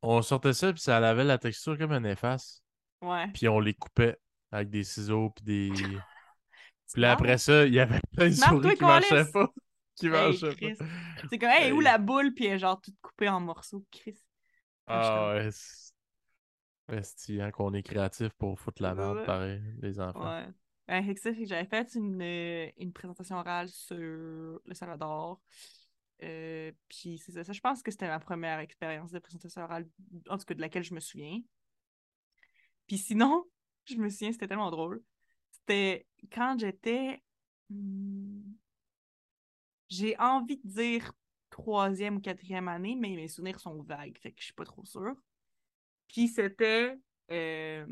on sortait ça, puis ça avait la texture comme un efface. Ouais. Puis on les coupait avec des ciseaux, puis des. Puis là, après ça, il y avait plein de souris toi, qui marchaient pas. Qui Hey, marchaient pas. C'est comme, hey, où la boule, puis elle est genre toute coupée en morceaux, Chris. Ah ouais. Esti, hein, qu'on est créatif pour foutre la merde, Ouais. pareil, les enfants. Ouais. Ben, j'avais fait une, euh, une présentation orale sur le Salvador. Euh, puis c'est ça, ça, je pense que c'était ma première expérience de présentation orale, en tout cas de laquelle je me souviens. Puis sinon, je me souviens, c'était tellement drôle. C'était quand j'étais. hmm, J'ai envie de dire troisième ou quatrième année, mais mes souvenirs sont vagues, fait que je suis pas trop sûre. Puis c'était. euh,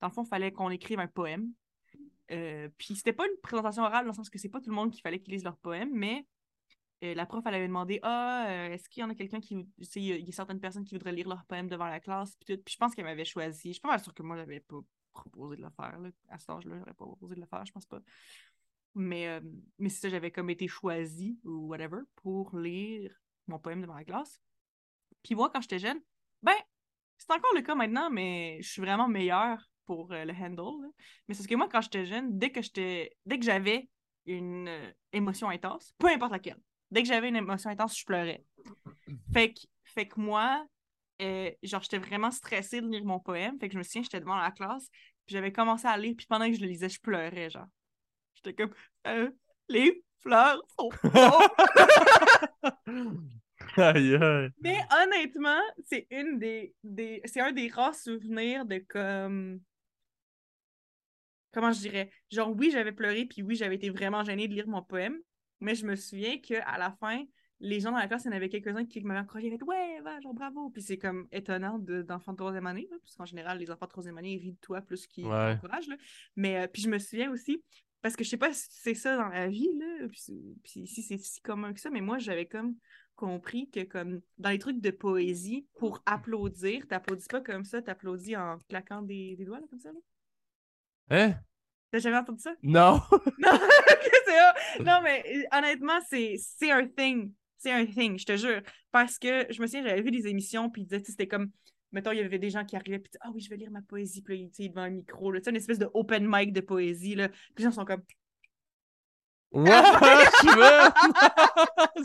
dans le fond, il fallait qu'on écrive un poème. Euh, puis c'était pas une présentation orale dans le sens que c'est pas tout le monde qu'il fallait qu'ils lisent leur poème, mais euh, la prof, elle avait demandé Ah, est-ce qu'il y en a quelqu'un qui. Tu sais, il y, a- certaines personnes qui voudraient lire leur poème devant la classe. Puis, tout. Puis je pense qu'elle m'avait choisi. Je suis pas mal sûre que moi, j'avais pas proposé de le faire. Là. À cet âge-là, j'aurais pas proposé de le faire, je pense pas. Mais, mais c'est ça, j'avais comme été choisie ou whatever pour lire mon poème devant la classe. Puis moi, quand j'étais jeune, ben, c'est encore le cas maintenant, mais je suis vraiment meilleure pour euh, le handle. là. Mais c'est parce que moi, quand j'étais jeune, dès que j'étais, dès que j'avais une euh, émotion intense, peu importe laquelle, dès que j'avais une émotion intense, je pleurais. Fait que, fait que moi, euh, genre, j'étais vraiment stressée de lire mon poème. Fait que je me souviens, j'étais devant la classe, puis j'avais commencé à lire, puis pendant que je le lisais, je pleurais, genre. J'étais comme, les fleurs sont aïe, aïe. Mais honnêtement, c'est une des, des c'est un des rares souvenirs de comme comment je dirais, genre oui, j'avais pleuré puis oui, j'avais été vraiment gênée de lire mon poème, mais je me souviens que à la fin, les gens dans la classe, il y en avait quelques-uns qui m'avaient encouragé, ils ouais, va, genre bravo, puis c'est comme étonnant de- d'enfants de troisième année, là, parce qu'en général, les enfants de troisième année, ils rient de toi plus qu'ils Ouais. t'encouragent. Mais euh, puis je me souviens aussi parce que je sais pas si c'est ça dans la vie là, puis, puis si c'est si commun que ça, mais moi j'avais comme compris que comme dans les trucs de poésie, pour applaudir, t'applaudis pas comme ça, t'applaudis en claquant des, des doigts, là, comme ça. Là. Hein? T'as jamais entendu ça? Non! Non, non mais honnêtement, c'est un thing. C'est un thing, je te jure. Parce que je me souviens, j'avais vu des émissions, puis c'était comme, mettons, il y avait des gens qui arrivaient, puis ah oui, je vais lire ma poésie, puis là, devant un micro, là, tu sais, une espèce de open mic de poésie, là. Puis les gens sont comme, Wesh, man!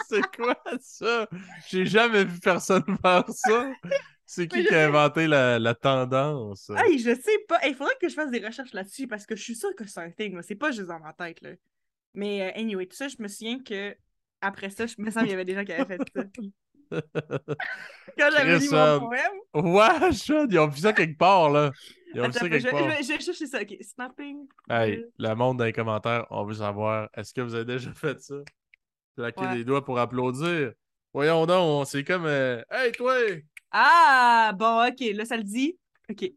C'est quoi ça? J'ai jamais vu personne faire ça. C'est qui qui a inventé la, la tendance? Hey, je sais pas. Il faudrait que je fasse des recherches là-dessus parce que je suis sûre que c'est un thing. C'est pas juste dans ma tête. Là. Mais euh, anyway, tout ça, je me souviens que après ça, je me sens qu'il y avait des gens qui avaient fait ça. Quand j'avais lu mon euh, poème. Wesh, man, ils ont vu ça quelque part, là. Ils ont vu Attends, ça je, je, quelque part. vais- je vais chercher ça. Ok, snapping. Hey, euh, le monde dans les commentaires, on veut savoir, est-ce que vous avez déjà fait ça? Claquer Ouais. des doigts pour applaudir? Voyons donc, c'est comme euh, Hey, toi! Ah, bon, ok, là, ça le dit. Ok.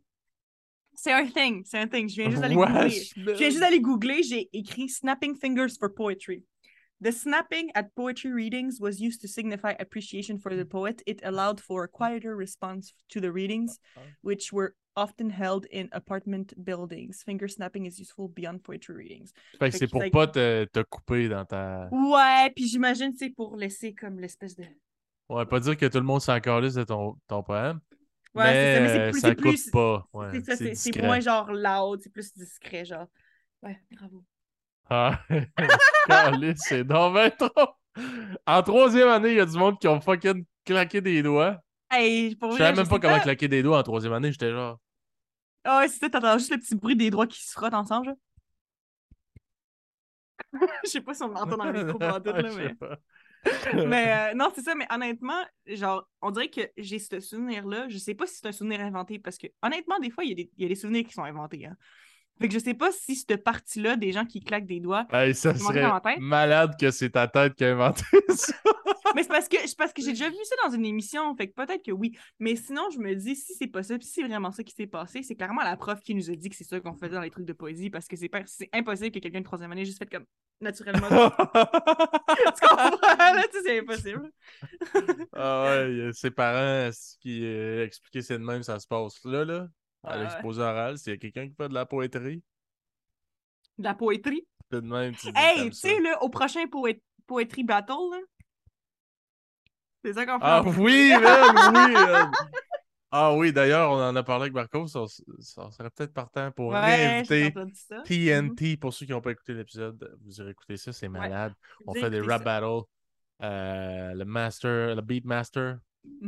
C'est un thing, c'est un thing. Je viens juste d'aller googler. Je viens juste d'aller googler, j'ai écrit Snapping Fingers for Poetry. The snapping at poetry readings was used to signify appreciation for the mm. poet. It allowed for a quieter response to the readings, uh-huh. which were often held in apartment buildings. Finger snapping is useful beyond poetry readings. Fait que c'est pour pas te, te couper dans ta. Ouais, puis j'imagine, c'est pour laisser comme l'espèce de. Ouais, pas dire que tout le monde s'en calisse de ton, ton poème. Ouais, c'est ça, mais c'est plus- ça coûte plus- pas. Ouais, c'est ça, c'est c'est c'est moins genre loud, c'est plus discret, genre. Ouais, bravo. Ah, c'est donc ben trop. En troisième année, il y a du monde qui ont fucking claqué des doigts. Hey, pour Je savais même pas comment claquer des doigts en troisième année. J'étais genre. Ah ouais, c'est ça, t'entends juste le petit bruit des doigts qui se frottent ensemble. Je sais pas si on l'entend dans le micro là, mais... pas. Mais euh, non, c'est ça, mais honnêtement, genre, on dirait que j'ai ce souvenir-là. Je sais pas si c'est un souvenir inventé, parce que honnêtement, des fois, il y, a des- il y a des souvenirs qui sont inventés. Hein. Fait que je sais pas si cette partie-là, des gens qui claquent des doigts, Hey, ça serait malade que c'est ta tête qui a inventé ça. Mais c'est parce que parce que j'ai déjà vu ça dans une émission, fait que peut-être que oui. Mais sinon, je me dis, si c'est pas ça, puis si c'est vraiment ça qui s'est passé, c'est clairement la prof qui nous a dit que c'est ça qu'on faisait dans les trucs de poésie, parce que c'est pas- impossible que quelqu'un de troisième année juste fait comme naturellement. tu comprends? Là, tu sais, c'est impossible. ah ouais, il y a ses parents qui euh, expliquaient c'est de même ça se passe là, là. À l'exposé oral, s'il y a quelqu'un qui fait de la poétrie, De la poétrie? de même, tu Hey, tu sais, là, au prochain poé- Poetry Battle, là. C'est ça qu'on fait. Ah oui, man, oui! man. Ah oui, d'ailleurs, on en a parlé avec Marco. Ça, ça serait peut-être partant pour Ouais, réinviter. TNT. Pour ceux qui n'ont pas écouté l'épisode, vous irez écouter ça, c'est malade. On fait des rap battles. Euh, le master, le beatmaster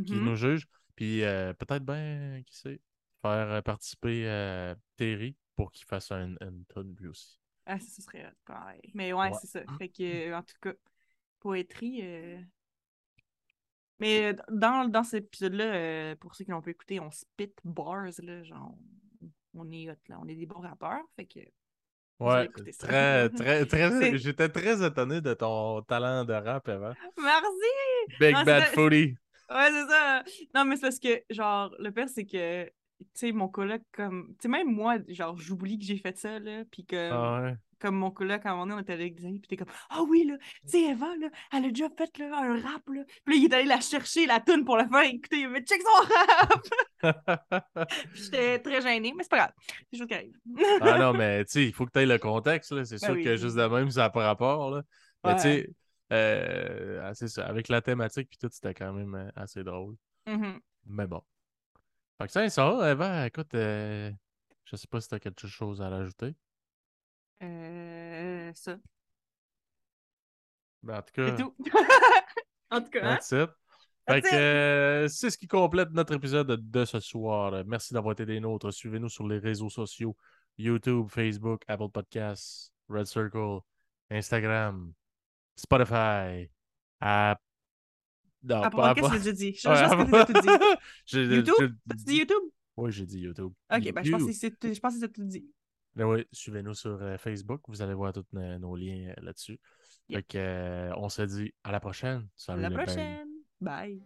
qui Mhm. nous juge. Puis euh, peut-être bien, qui sait, faire euh, participer euh, Terry pour qu'il fasse un, une tune lui aussi. Ah, ça, ce serait pareil. Mais ouais, Ouais. c'est ça. Fait que, euh, en tout cas, poétrie. euh, Mais euh, dans, dans cet épisode-là, pour ceux qui l'ont pas écouté, on spit bars, là, genre, on est hot, là. On est des bons rappeurs, fait que... Ouais, très, très, très. J'étais très étonné de ton talent de rap avant. Merci! Big Non, Bad Foodie. Ouais, c'est ça. Non, mais c'est parce que, genre, le pire, c'est que, tu sais, mon coloc, comme, tu sais, même moi, genre, j'oublie que j'ai fait ça, là, puis que, Ah ouais. comme mon coloc, à un moment donné, on était avec des amis, puis t'es comme, ah oui, là, tu sais, Eva, là, elle a déjà fait, là, un rap, là. Puis là, il est allé la chercher, la toune, pour la faire écouter. Il m'a dit, check son rap! Puis j'étais très gênée, mais c'est pas grave. C'est des choses qui arrivent. ah non, mais tu sais, il faut que tu aies le contexte. là. C'est Ben sûr oui, que juste de même, ça n'a pas rapport. Là. Mais tu sais, euh, ah, c'est ça. Avec la thématique puis tout, c'était quand même euh, assez drôle. Mhm. Mais bon. Fait que ça, ça, Eva, écoute, euh, je sais pas si tu as quelque chose à rajouter. Euh, ça. Mais en tout C'est cas, tout. en tout cas, hein? that's it. Fait que euh, c'est ce qui complète notre épisode de ce soir. Merci d'avoir été des nôtres. Suivez-nous sur les réseaux sociaux YouTube, Facebook, Apple Podcasts, Red Circle, Instagram, Spotify, App. Non, Apple pas Podcast, j'ai dit. Je Ouais, pense que t'as tout dit. YouTube? Tu dis YouTube? Oui, j'ai dit YouTube. Ok, ben je pense que c'est je pense que c'est tout dit. Mais oui, suivez-nous sur euh, Facebook. Vous allez voir tous nos, nos liens euh, là-dessus. Yep. Fait que, euh, on se dit à la prochaine. À Salut la le bang. prochaine. Bye.